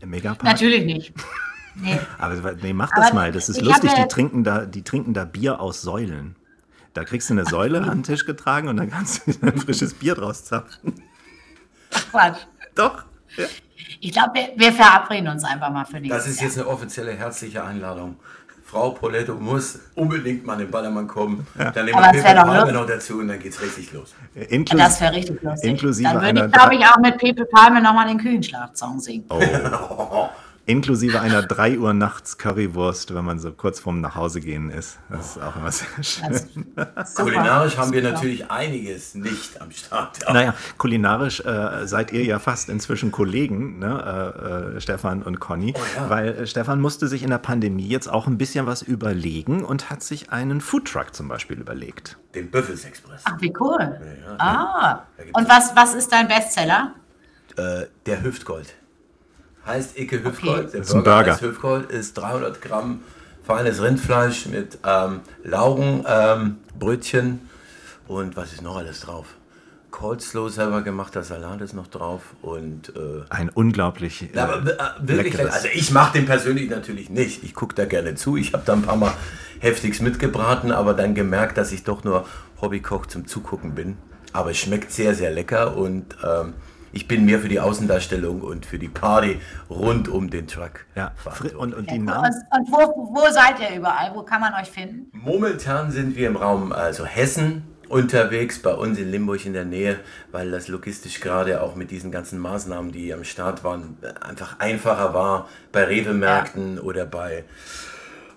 Im Megapark? Natürlich nicht. Nee. Aber nee, mach das Aber mal, das ist lustig, die trinken, da, die trinken da Bier aus Säulen. Da kriegst du eine Säule an den Tisch getragen und dann kannst du ein frisches Bier draus zapfen. Quatsch. Doch. Ja. Ich glaube, wir, wir, verabreden uns einfach mal für nächstes Das ist jetzt eine offizielle herzliche Einladung. Frau Poletto muss unbedingt mal in den Ballermann kommen. Ja. Dann nehmen wir Pepe Palme noch dazu und dann geht's richtig los. Inklus das wäre richtig lustig. Inklusive dann würde ich, glaube ich, auch mit Pepe Palme nochmal den Kühenschlafsong singen. Oh. Inklusive einer 3 Uhr nachts Currywurst, wenn man so kurz vorm Nachhausegehen ist. Das ist auch immer sehr schön. kulinarisch haben wir natürlich einiges nicht am Start. Ja. Naja, kulinarisch äh, seid ihr ja fast inzwischen Kollegen, ne? äh, äh, Stefan und Conny, oh, ja. weil äh, Stefan musste sich in der Pandemie jetzt auch ein bisschen was überlegen und hat sich einen Foodtruck zum Beispiel überlegt. Den Büffels Express. Ach, wie cool. Ja, ah, und was, was ist dein Bestseller? Äh, der Hüftgold heißt Icke Hüfgold. Okay. Der ist ein Burger. Heißt Hüfgold ist 300 Gramm feines Rindfleisch mit ähm, Laugenbrötchen ähm, und was ist noch alles drauf? Coleslaw selber gemachter Salat ist noch drauf und äh, ein unglaublich äh, aber, äh, wirklich leckeres. also ich mache den persönlich natürlich nicht ich gucke da gerne zu ich habe da ein paar mal heftigst mitgebraten aber dann gemerkt dass ich doch nur Hobbykoch zum Zugucken bin aber es schmeckt sehr sehr lecker und ähm, ich bin mehr für die Außendarstellung und für die Party rund um den Truck. Ja, und, und, die Namen. Und, und wo, wo, seid ihr überall? Wo kann man euch finden? Momentan sind wir im Raum also Hessen unterwegs, bei uns in Limburg in der Nähe, weil das logistisch gerade auch mit diesen ganzen Maßnahmen, die am Start waren, einfach einfacher war bei Rewe-Märkten ja. oder bei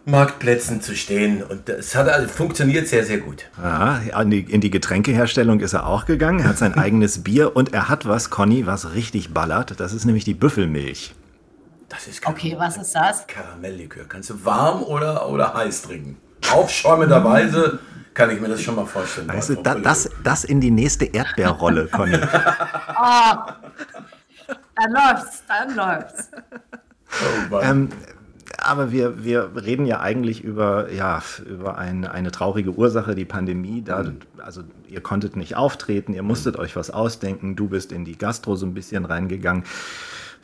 Marktplätzen zu stehen. Und es hat also funktioniert sehr, sehr gut. Ja, in die, in die Getränkeherstellung ist er auch gegangen. Er hat sein eigenes Bier und er hat was, Conny, was richtig ballert. Das ist nämlich die Büffelmilch. Das ist okay, was ist das? Karamelllikör. Kannst du warm oder, oder heiß trinken. Aufschäumenderweise kann ich mir das schon mal vorstellen. Weißt du, da, das, das in die nächste Erdbeerrolle, Conny. oh, dann läuft's, dann läuft's. Oh ähm, aber wir, wir reden ja eigentlich über, ja, über ein, eine traurige Ursache, die Pandemie. Da, mhm. Also ihr konntet nicht auftreten, ihr musstet mhm. euch was ausdenken, du bist in die Gastro so ein bisschen reingegangen.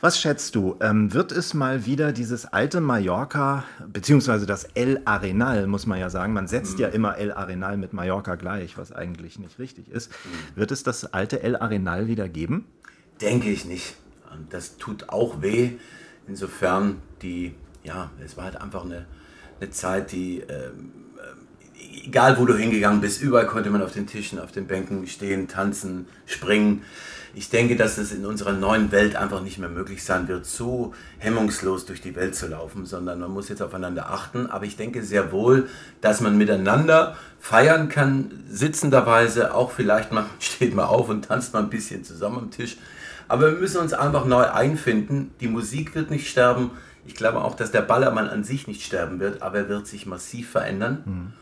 Was schätzt du? Ähm, wird es mal wieder dieses alte Mallorca, beziehungsweise das El Arenal, muss man ja sagen, man setzt mhm. ja immer El Arenal mit Mallorca gleich, was eigentlich nicht richtig ist. Mhm. Wird es das alte El Arenal wieder geben? Denke ich nicht. Das tut auch weh, insofern die, ja, es war halt einfach eine, eine Zeit, die, ähm, äh, egal wo du hingegangen bist, überall konnte man auf den Tischen, auf den Bänken stehen, tanzen, springen ich denke, dass es in unserer neuen Welt einfach nicht mehr möglich sein wird, so hemmungslos durch die Welt zu laufen, sondern man muss jetzt aufeinander achten. Aber ich denke sehr wohl, dass man miteinander feiern kann, sitzenderweise, auch vielleicht mal steht mal auf und tanzt mal ein bisschen zusammen am Tisch. Aber wir müssen uns einfach neu einfinden. Die Musik wird nicht sterben. Ich glaube auch, dass der Ballermann an sich nicht sterben wird, aber er wird sich massiv verändern. Mhm.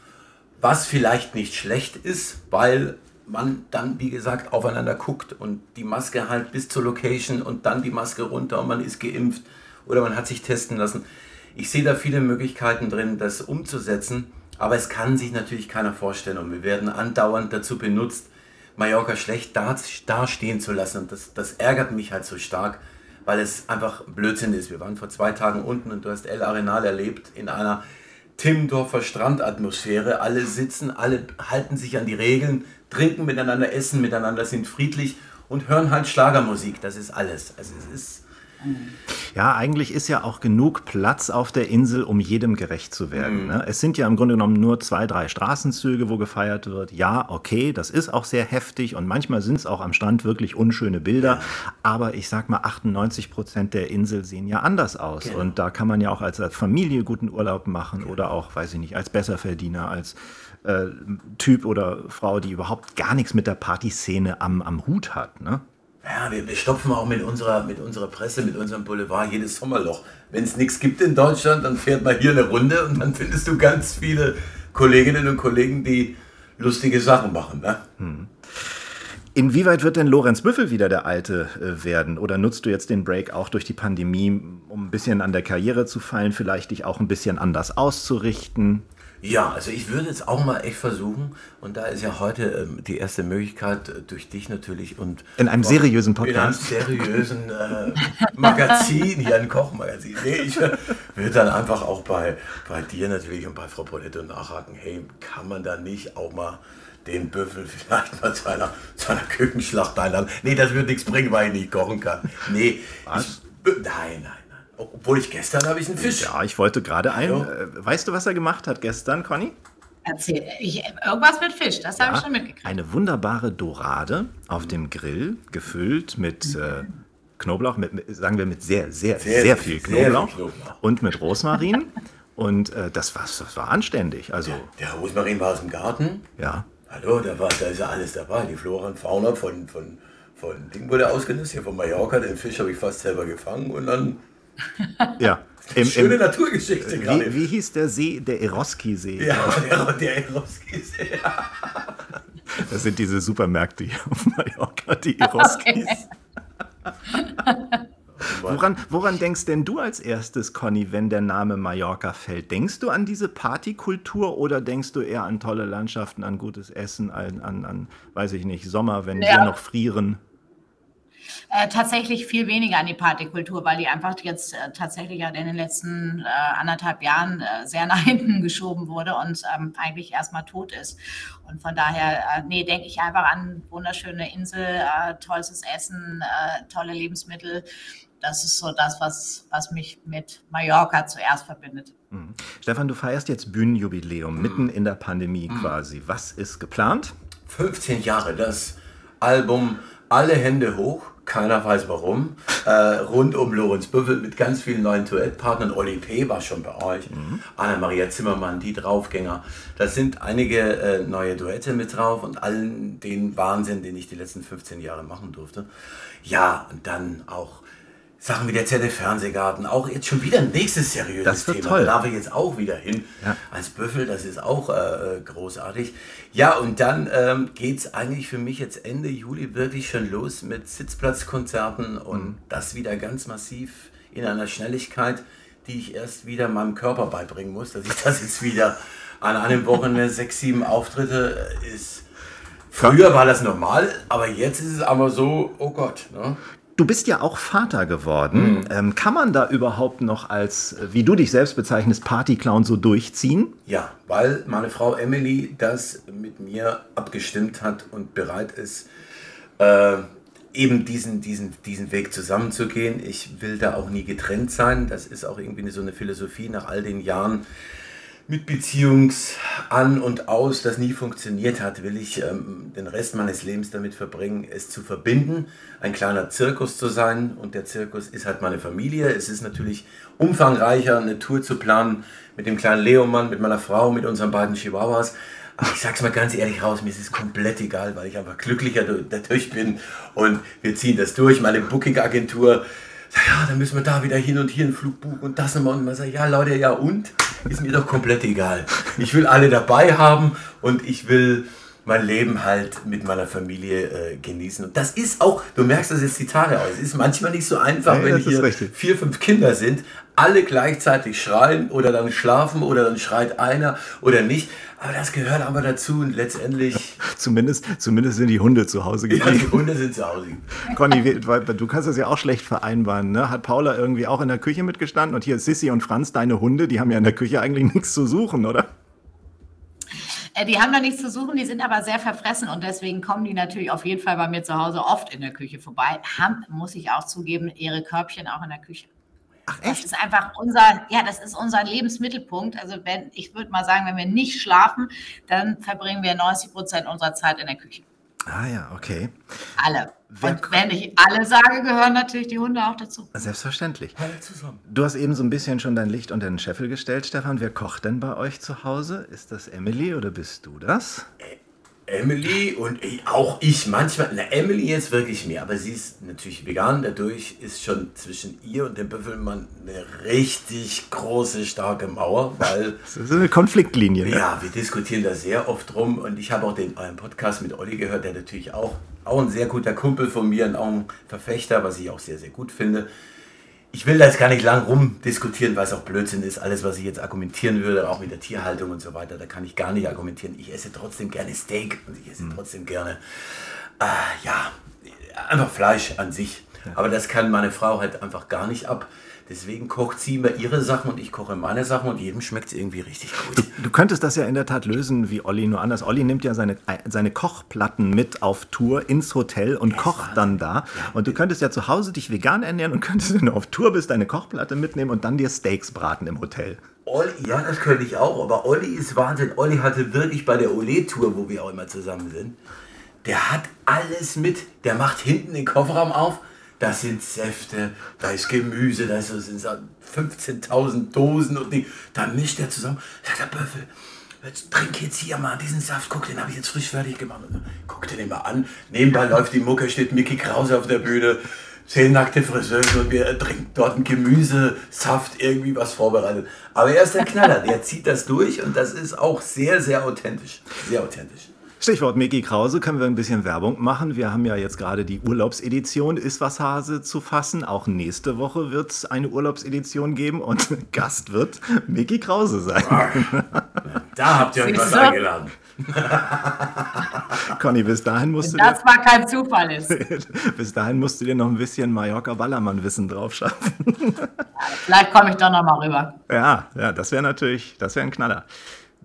Was vielleicht nicht schlecht ist, weil man dann, wie gesagt, aufeinander guckt und die Maske halt bis zur Location und dann die Maske runter und man ist geimpft oder man hat sich testen lassen. Ich sehe da viele Möglichkeiten drin, das umzusetzen, aber es kann sich natürlich keiner vorstellen und wir werden andauernd dazu benutzt, Mallorca schlecht dastehen zu lassen und das, das ärgert mich halt so stark, weil es einfach Blödsinn ist. Wir waren vor zwei Tagen unten und du hast El Arenal erlebt in einer Timmendorfer Strandatmosphäre. Alle sitzen, alle halten sich an die Regeln, trinken miteinander, essen miteinander, sind friedlich und hören halt Schlagermusik. Das ist alles. Also es ist ja, eigentlich ist ja auch genug Platz auf der Insel, um jedem gerecht zu werden. Mhm. Ne? Es sind ja im Grunde genommen nur zwei, drei Straßenzüge, wo gefeiert wird. Ja, okay, das ist auch sehr heftig und manchmal sind es auch am Strand wirklich unschöne Bilder. Ja. Aber ich sag mal, 98 Prozent der Insel sehen ja anders aus. Genau. Und da kann man ja auch als Familie guten Urlaub machen genau. oder auch, weiß ich nicht, als Besserverdiener, als äh, Typ oder Frau, die überhaupt gar nichts mit der Partyszene am, am Hut hat. Ne? Ja, wir, stopfen auch mit unserer, mit unserer Presse, mit unserem Boulevard jedes Sommerloch. Wenn es nichts gibt in Deutschland, dann fährt man hier eine Runde und dann findest du ganz viele Kolleginnen und Kollegen, die lustige Sachen machen. Ne? Hm. Inwieweit wird denn Lorenz Büffel wieder der Alte äh, werden? Oder nutzt du jetzt den Break auch durch die Pandemie, um ein bisschen an der Karriere zu fallen, vielleicht dich auch ein bisschen anders auszurichten? Ja, also ich würde es auch mal echt versuchen. Und da ist ja heute ähm, die erste Möglichkeit äh, durch dich natürlich und in einem seriösen Podcast, in einem seriösen äh, Magazin, hier ein Kochmagazin. Nee, ich äh, würde dann einfach auch bei, bei dir natürlich und bei Frau Poletto nachhaken. Hey, kann man da nicht auch mal den Büffel vielleicht mal zu einer, zu einer Küchenschlacht einladen? Nee, das wird nichts bringen, weil ich nicht kochen kann. Nee? Ich, nein, nein. Obwohl ich gestern habe ich einen Fisch. Ja, ich wollte gerade ein. Äh, weißt du, was er gemacht hat gestern, Conny? Erzähl. Ich, irgendwas mit Fisch, das ja, habe ich schon mitgekriegt. Eine wunderbare Dorade auf dem Grill, gefüllt mit äh, Knoblauch, mit, mit, sagen wir mit sehr, sehr, sehr, sehr viel Knoblauch, sehr Knoblauch, und mit Rosmarin. und äh, das, war, das war anständig. Also, der, der Rosmarin war aus dem Garten. Ja. Hallo, da, war, da ist ja alles dabei. Die Flora und Fauna von, von, von Ding wurde ausgenutzt, hier von Mallorca. Den Fisch habe ich fast selber gefangen und dann ja. Im, Schöne im, Naturgeschichte gerade. Wie, wie, hieß der See? Der Eroski-See. Ja, der, der Eroski-See. Ja. Das sind diese Supermärkte hier auf Mallorca, die Eroskis. Woran, woran denkst denn du als erstes, Conny, wenn der Name Mallorca fällt? Denkst du an diese Partykultur oder denkst du eher an tolle Landschaften, an gutes Essen, an, an, an weiß ich nicht, Sommer, wenn ja. wir noch frieren? Äh, tatsächlich viel weniger an die Partykultur, weil die einfach jetzt äh, tatsächlich ja in den letzten äh, anderthalb Jahren äh, sehr nach hinten geschoben wurde und ähm, eigentlich erstmal tot ist. Und von daher, äh, nee, denke ich einfach an wunderschöne Insel, äh, tolles Essen, tolle Lebensmittel. Das ist so das, was, was mich mit Mallorca zuerst verbindet. Mhm. Stefan, du feierst jetzt Bühnenjubiläum, mhm. mitten in der Pandemie mhm. quasi. Was ist geplant? 15 Jahre, das Album Alle Hände hoch keiner weiß warum, äh, rund um Lorenz Büffel mit ganz vielen neuen Duettpartnern. Oli P. war schon bei euch, mhm. Anna-Maria Zimmermann, die Draufgänger. Da sind einige äh, neue Duette mit drauf und allen den Wahnsinn, den ich die letzten 15 Jahre machen durfte. Ja, und dann auch Sachen wie der ZDF-Fernsehgarten, auch jetzt schon wieder ein nächstes seriöses Das wird Thema. toll. Da darf ich jetzt auch wieder hin Ja. als Büffel, das ist auch äh, großartig. Ja, und dann ähm, geht es eigentlich für mich jetzt Ende Juli wirklich schon los mit Sitzplatzkonzerten und Mhm. das wieder ganz massiv in einer Schnelligkeit, die ich erst wieder meinem Körper beibringen muss, dass ich das jetzt wieder an einem Wochenende sechs, sieben Auftritte äh, ist. Früher war das normal, aber jetzt ist es aber so, oh Gott. Ne? Du bist ja auch Vater geworden. Ähm, kann man da überhaupt noch als, wie du dich selbst bezeichnest, Partyclown so durchziehen? Ja, weil meine Frau Emily das mit mir abgestimmt hat und bereit ist, äh, eben diesen, diesen, diesen Weg zusammenzugehen. Ich will da auch nie getrennt sein. Das ist auch irgendwie so eine Philosophie nach all den Jahren mit Beziehungs an und aus, das nie funktioniert hat, will ich ähm, den Rest meines Lebens damit verbringen, es zu verbinden, ein kleiner Zirkus zu sein. Und der Zirkus ist halt meine Familie. Es ist natürlich umfangreicher, eine Tour zu planen mit dem kleinen Leomann, mit meiner Frau, mit unseren beiden Chihuahuas. Aber ich sag's mal ganz ehrlich raus, mir ist es komplett egal, weil ich einfach glücklicher du- dadurch bin und wir ziehen das durch. Meine Booking-Agentur ja, dann müssen wir da wieder hin und hier einen Flug buchen und das nochmal. Und man sagt, ja Leute, ja und? Ist mir doch komplett egal. Ich will alle dabei haben und ich will mein Leben halt mit meiner Familie äh, genießen. Und das ist auch, du merkst das jetzt die Tage aus, es ist manchmal nicht so einfach, Ja, wenn hier vier, fünf Kinder sind, alle gleichzeitig schreien oder dann schlafen oder dann schreit einer oder nicht. Aber das gehört aber dazu und letztendlich, Zumindest, zumindest sind die Hunde zu Hause ja, geblieben. die Hunde sind zu Hause. Conny, du kannst das ja auch schlecht vereinbaren. Ne? Hat Paula irgendwie auch in der Küche mitgestanden? Und hier Sissy und Franz, deine Hunde, die haben ja in der Küche eigentlich nichts zu suchen, oder? Äh, Die haben da nichts zu suchen, die sind aber sehr verfressen und deswegen kommen die natürlich auf jeden Fall bei mir zu Hause oft in der Küche vorbei. Haben, muss ich auch zugeben, ihre Körbchen auch in der Küche. Ach Das ist einfach unser, ja, das ist unser Lebensmittelpunkt. Also wenn, ich würde mal sagen, wenn wir nicht schlafen, dann verbringen wir 90 Prozent unserer Zeit in der Küche. Ah ja, okay. Alle. Wer- Und wenn ich alle sage, gehören natürlich die Hunde auch dazu. Selbstverständlich. Alle zusammen. Du hast eben so ein bisschen schon dein Licht unter den Scheffel gestellt, Stefan. Wer kocht denn bei euch zu Hause? Ist das Emily oder bist du das? Emily und ich, auch ich manchmal, na Emily jetzt wirklich mehr, aber sie ist natürlich vegan, dadurch ist schon zwischen ihr und dem Büffelmann eine richtig große, starke Mauer, weil Das ist eine Konfliktlinie. Ne? Ja, wir diskutieren da sehr oft drum und ich habe auch den euren Podcast mit Olli gehört, der natürlich auch, auch ein sehr guter Kumpel von mir und auch ein Verfechter, was ich auch sehr, sehr gut finde. Ich will da jetzt gar nicht lang rumdiskutieren, weil es auch Blödsinn ist. Alles, was ich jetzt argumentieren würde, auch mit der Tierhaltung und so weiter, da kann ich gar nicht argumentieren. Ich esse trotzdem gerne Steak und ich esse trotzdem gerne, äh, ja, einfach Fleisch an sich. Aber das kann meine Frau halt einfach gar nicht ab. Deswegen kocht sie immer ihre Sachen und ich koche meine Sachen und jedem schmeckt es irgendwie richtig gut. Du könntest das ja in der Tat lösen wie Olli, nur anders. Olli nimmt ja seine, seine Kochplatten mit auf Tour ins Hotel und kocht dann da. Und du könntest ja zu Hause dich vegan ernähren und könntest, wenn du auf Tour bist, deine Kochplatte mitnehmen und dann dir Steaks braten im Hotel. Olli, ja, das könnte ich auch, aber Olli ist Wahnsinn. Olli hatte wirklich bei der Ole-Tour, wo wir auch immer zusammen sind, der hat alles mit. Der macht hinten den Kofferraum auf, da sind Säfte, da ist Gemüse, da sind so 15.000 Dosen und Ding. Da mischt er zusammen. Sagt der Böffel, jetzt trink jetzt hier mal diesen Saft, guck, den habe ich jetzt frisch fertig gemacht. Guck den mal an. Nebenbei läuft die Mucke, steht Mickey Krause auf der Bühne. Zehn nackte Friseuse und wir trinken dort einen Gemüsesaft, irgendwie was vorbereitet. Aber er ist der Knaller, der zieht das durch und das ist auch sehr, sehr authentisch. Sehr authentisch. Stichwort Mickey Krause, können wir ein bisschen Werbung machen. Wir haben ja jetzt gerade die Urlaubsedition Ist was Hase zu fassen. Auch nächste Woche wird es eine Urlaubsedition geben und Gast wird Mickey Krause sein. Da habt ihr euch was du? eingeladen. Conny, bis dahin musst du dir, Das war kein Zufall ist. bis dahin musst du dir noch ein bisschen Mallorca-Ballermann-Wissen drauf schaffen. Vielleicht komme ich doch noch mal rüber. Ja, ja, das wäre natürlich, das wäre ein Knaller.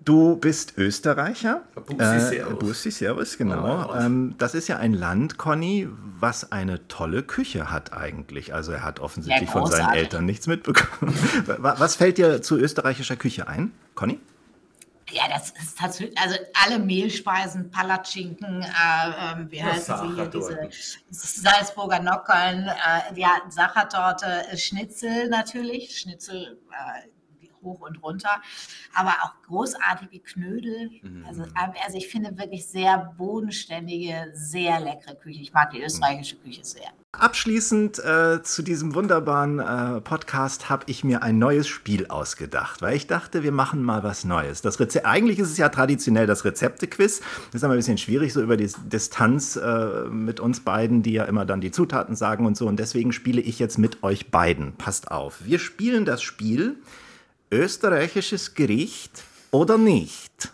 Du bist Österreicher. Bussi Servus. Bussi Servus, genau. Ja. Ähm, das ist ja ein Land, Conny, was eine tolle Küche hat eigentlich. Also er hat offensichtlich Ja, von seinen. Eltern nichts mitbekommen. Wa- was fällt dir zu österreichischer Küche ein, Conny? Ja, das ist tatsächlich, also alle Mehlspeisen, Palatschinken, äh, ähm, wie Ja, heißen sie hier, diese. Salzburger Nockeln, äh, ja, Sachertorte, äh, Schnitzel natürlich, Schnitzel, äh, hoch und runter. Aber auch großartige Knödel. Also, also ich finde wirklich sehr bodenständige, sehr leckere Küche. Ich mag die österreichische Küche sehr. Abschließend äh, zu diesem wunderbaren äh, Podcast habe ich mir ein neues Spiel ausgedacht, weil ich dachte, wir machen mal was Neues. Das Reze Eigentlich ist es ja traditionell das Rezepte-Quiz. Das ist aber ein bisschen schwierig, so über die Distanz äh, mit uns beiden, die ja immer dann die Zutaten sagen und so. Und deswegen spiele ich jetzt mit euch beiden. Passt auf. Wir spielen das Spiel österreichisches Gericht oder nicht.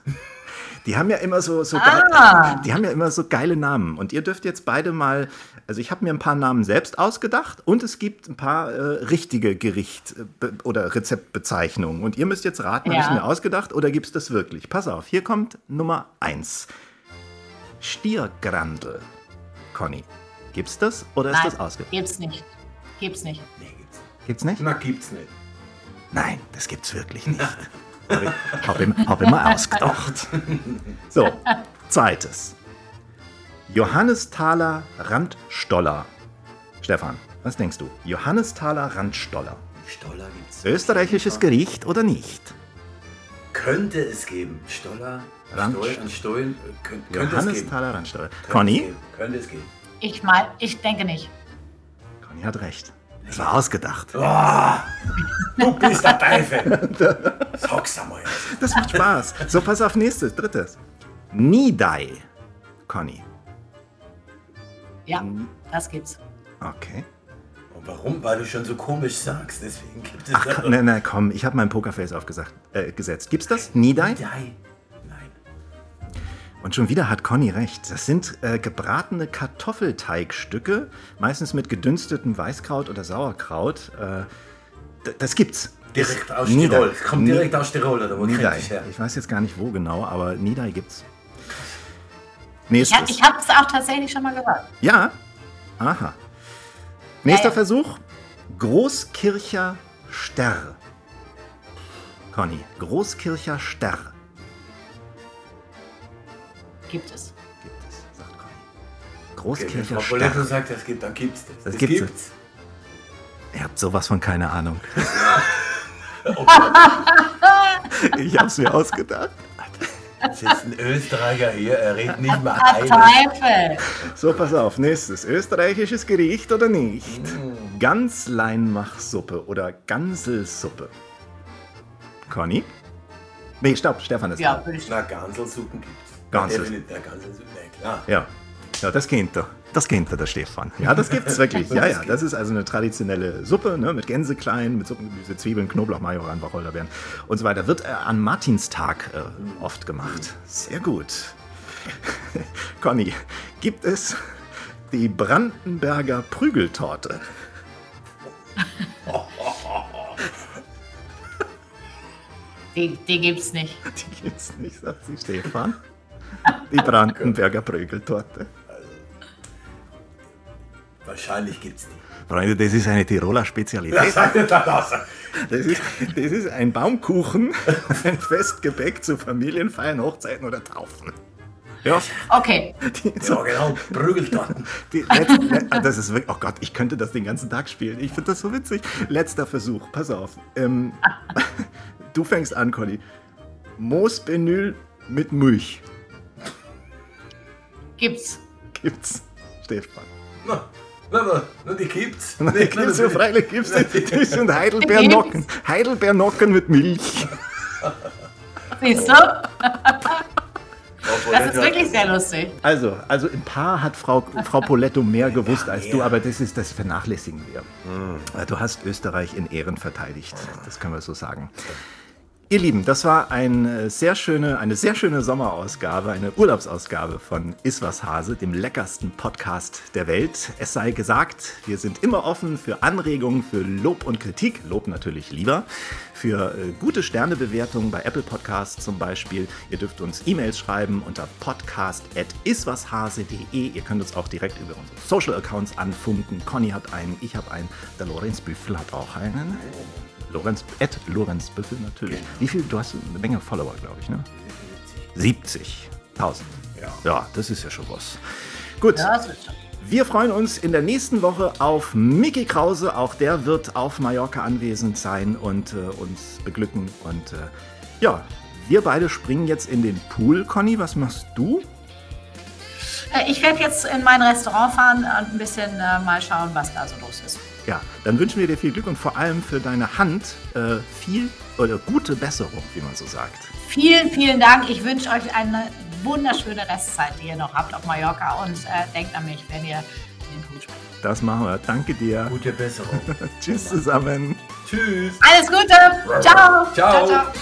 Die haben ja immer so, so Ah. die haben ja immer so geile Namen. Und ihr dürft jetzt beide mal, also ich habe mir ein paar Namen selbst ausgedacht und es gibt ein paar äh, richtige Gericht- äh, be- oder Rezeptbezeichnungen. Und ihr müsst jetzt raten, habe ich Ja. mir ausgedacht oder gibt es das wirklich? Pass auf, hier kommt Nummer eins. Stiergrandel. Conny, gibt's das oder ist Nein, das ausgedacht? gibt's nicht. Gibt's nicht. Nee, gibt's nicht. Gibt's nicht? Na, gibt's nicht. Nein, das gibt's wirklich nicht. Habe ich hab ihm, hab mal ausgedacht. So, zweites. Johannesthaler Randstoller. Stefan, was denkst du? Johannesthaler Randstoller. Stoller gibt's. Österreichisches Gericht oder nicht? Könnte es geben. Stoller, Rand- Stollen, Stollen, äh, könnt, könnte es geben. Johannesthaler Randstoller. Könnte Conny? Könnte es geben. Ich mein, ich denke nicht. Conny hat recht. Das war ausgedacht. Du bist der Teufel. Sag's einmal. Das macht Spaß. So, pass auf, nächstes, drittes. Nidai. Conny. Ja, das gibt's. Okay. Und warum? Weil du schon so komisch sagst. Deswegen gibt es Ach, komm, nein, nein, komm, ich habe mein Pokerface aufgesetzt. Äh, gesetzt. Gibt's das? Nidai? Nein. Und schon wieder hat Conny recht. Das sind äh, gebratene Kartoffelteigstücke, meistens mit gedünstetem Weißkraut oder Sauerkraut. Äh, das gibt's. Direkt aus Nidai. Tirol. Kommt direkt aus Tirol, oder wo Nidai. kennt es her? Ich weiß jetzt gar nicht wo genau, aber Nidai gibt's. Ich, Nächstes. ich habe es auch tatsächlich schon mal gehört. ja. Aha. Nächster Ja, ja. Versuch. Großkircher Sterr. Conny, Großkircher Sterr. Gibt es. Gibt es, sagt Conny. Okay, wenn Großkircher Frau Poletto Sterr. sagt, das gibt, dann gibt's das. Das Das gibt's. gibt's. Ihr habt sowas von keine Ahnung. ich hab's mir ausgedacht. Es ist ein Österreicher hier, er redet nicht mal ein. Teufel! So, pass auf, nächstes. Österreichisches Gericht oder nicht? Ganzleinmachsuppe oder Ganselsuppe. Conny? Nee, stopp, Stefan ist Ja, ich Na, Ganselsuppen gibt's. Gansel. Definitiv, ja, Ganselsuppen, ja klar. Ja. Ja, das kennt er. Das kennt er, der Stefan. Ja, das gibt's wirklich. Ja, ja, das ist also eine traditionelle Suppe ne, mit Gänseklein, mit Suppengemüse, Zwiebeln, Knoblauch, Majoran, Wacholderbeeren und so weiter. Wird äh, an Martinstag äh, oft gemacht. Sehr gut. Conny, gibt es die Brandenberger Prügeltorte? Die, die gibt's nicht. Die gibt's nicht, sagt sie Stefan. Die Brandenberger Prügeltorte. Wahrscheinlich gibt's die. Freunde, das ist eine Tiroler Spezialität. Das er ist, das ist ein Baumkuchen, ein Festgebäck zu Familienfeiern, Hochzeiten oder Taufen. Ja, Okay. die, Ja, genau, Prügeltorten. ah, das ist wirklich, oh Gott, ich könnte das den ganzen Tag spielen. Ich finde das so witzig. Letzter Versuch, pass auf. Ähm, du fängst an, Conny. Moosbenül mit Milch. Gibt's. Gibt's, Stefan. Na, na, na, na, die gibt's. Na, die gibt's ja freilich, gibt's die. Die sind Heidelbeernocken. Heidelbeernocken mit Milch. Siehst du? Das ist wirklich sehr lustig. Also, also ein paar hat Frau, Frau Poletto mehr gewusst als du, aber das ist das vernachlässigen wir. Äh, Du hast Österreich in Ehren verteidigt, das können wir so sagen. Ihr Lieben, das war ein sehr schöne, eine sehr schöne Sommerausgabe, eine Urlaubsausgabe von Iswas Hase, dem leckersten Podcast der Welt. Es sei gesagt, wir sind immer offen für Anregungen, für Lob und Kritik. Lob natürlich lieber. Für äh, gute Sternebewertungen bei Apple Podcasts zum Beispiel. Ihr dürft uns E-Mails schreiben unter podcast.iswashase.de. Ihr könnt uns auch direkt über unsere Social Accounts anfunken. Conny hat einen, ich habe einen, der Lorenz Büffel hat auch einen. Lorenz, Ed Lorenz Büffel natürlich. Wie viel? Du hast eine Menge Follower, glaube ich, ne? 70.000. Ja. Ja, das ist ja schon was. Gut. Ja, das ist schon. Wir freuen uns in der nächsten Woche auf Mickey Krause. Auch der wird auf Mallorca anwesend sein und äh, uns beglücken. Und äh, ja, wir beide springen jetzt in den Pool. Conny, was machst du? Äh, ich werde jetzt in mein Restaurant fahren und ein bisschen äh, mal schauen, was da so los ist. Ja, dann wünschen wir dir viel Glück und vor allem für deine Hand äh, viel oder gute Besserung, wie man so sagt. Vielen, vielen Dank. Ich wünsche euch eine wunderschöne Restzeit, die ihr noch habt auf Mallorca und äh, denkt an mich, wenn ihr in den Pool springt. Das machen wir. Danke dir. Gute Besserung. Tschüss zusammen. Tschüss. Alles Gute. Ciao. Ciao. ciao, ciao.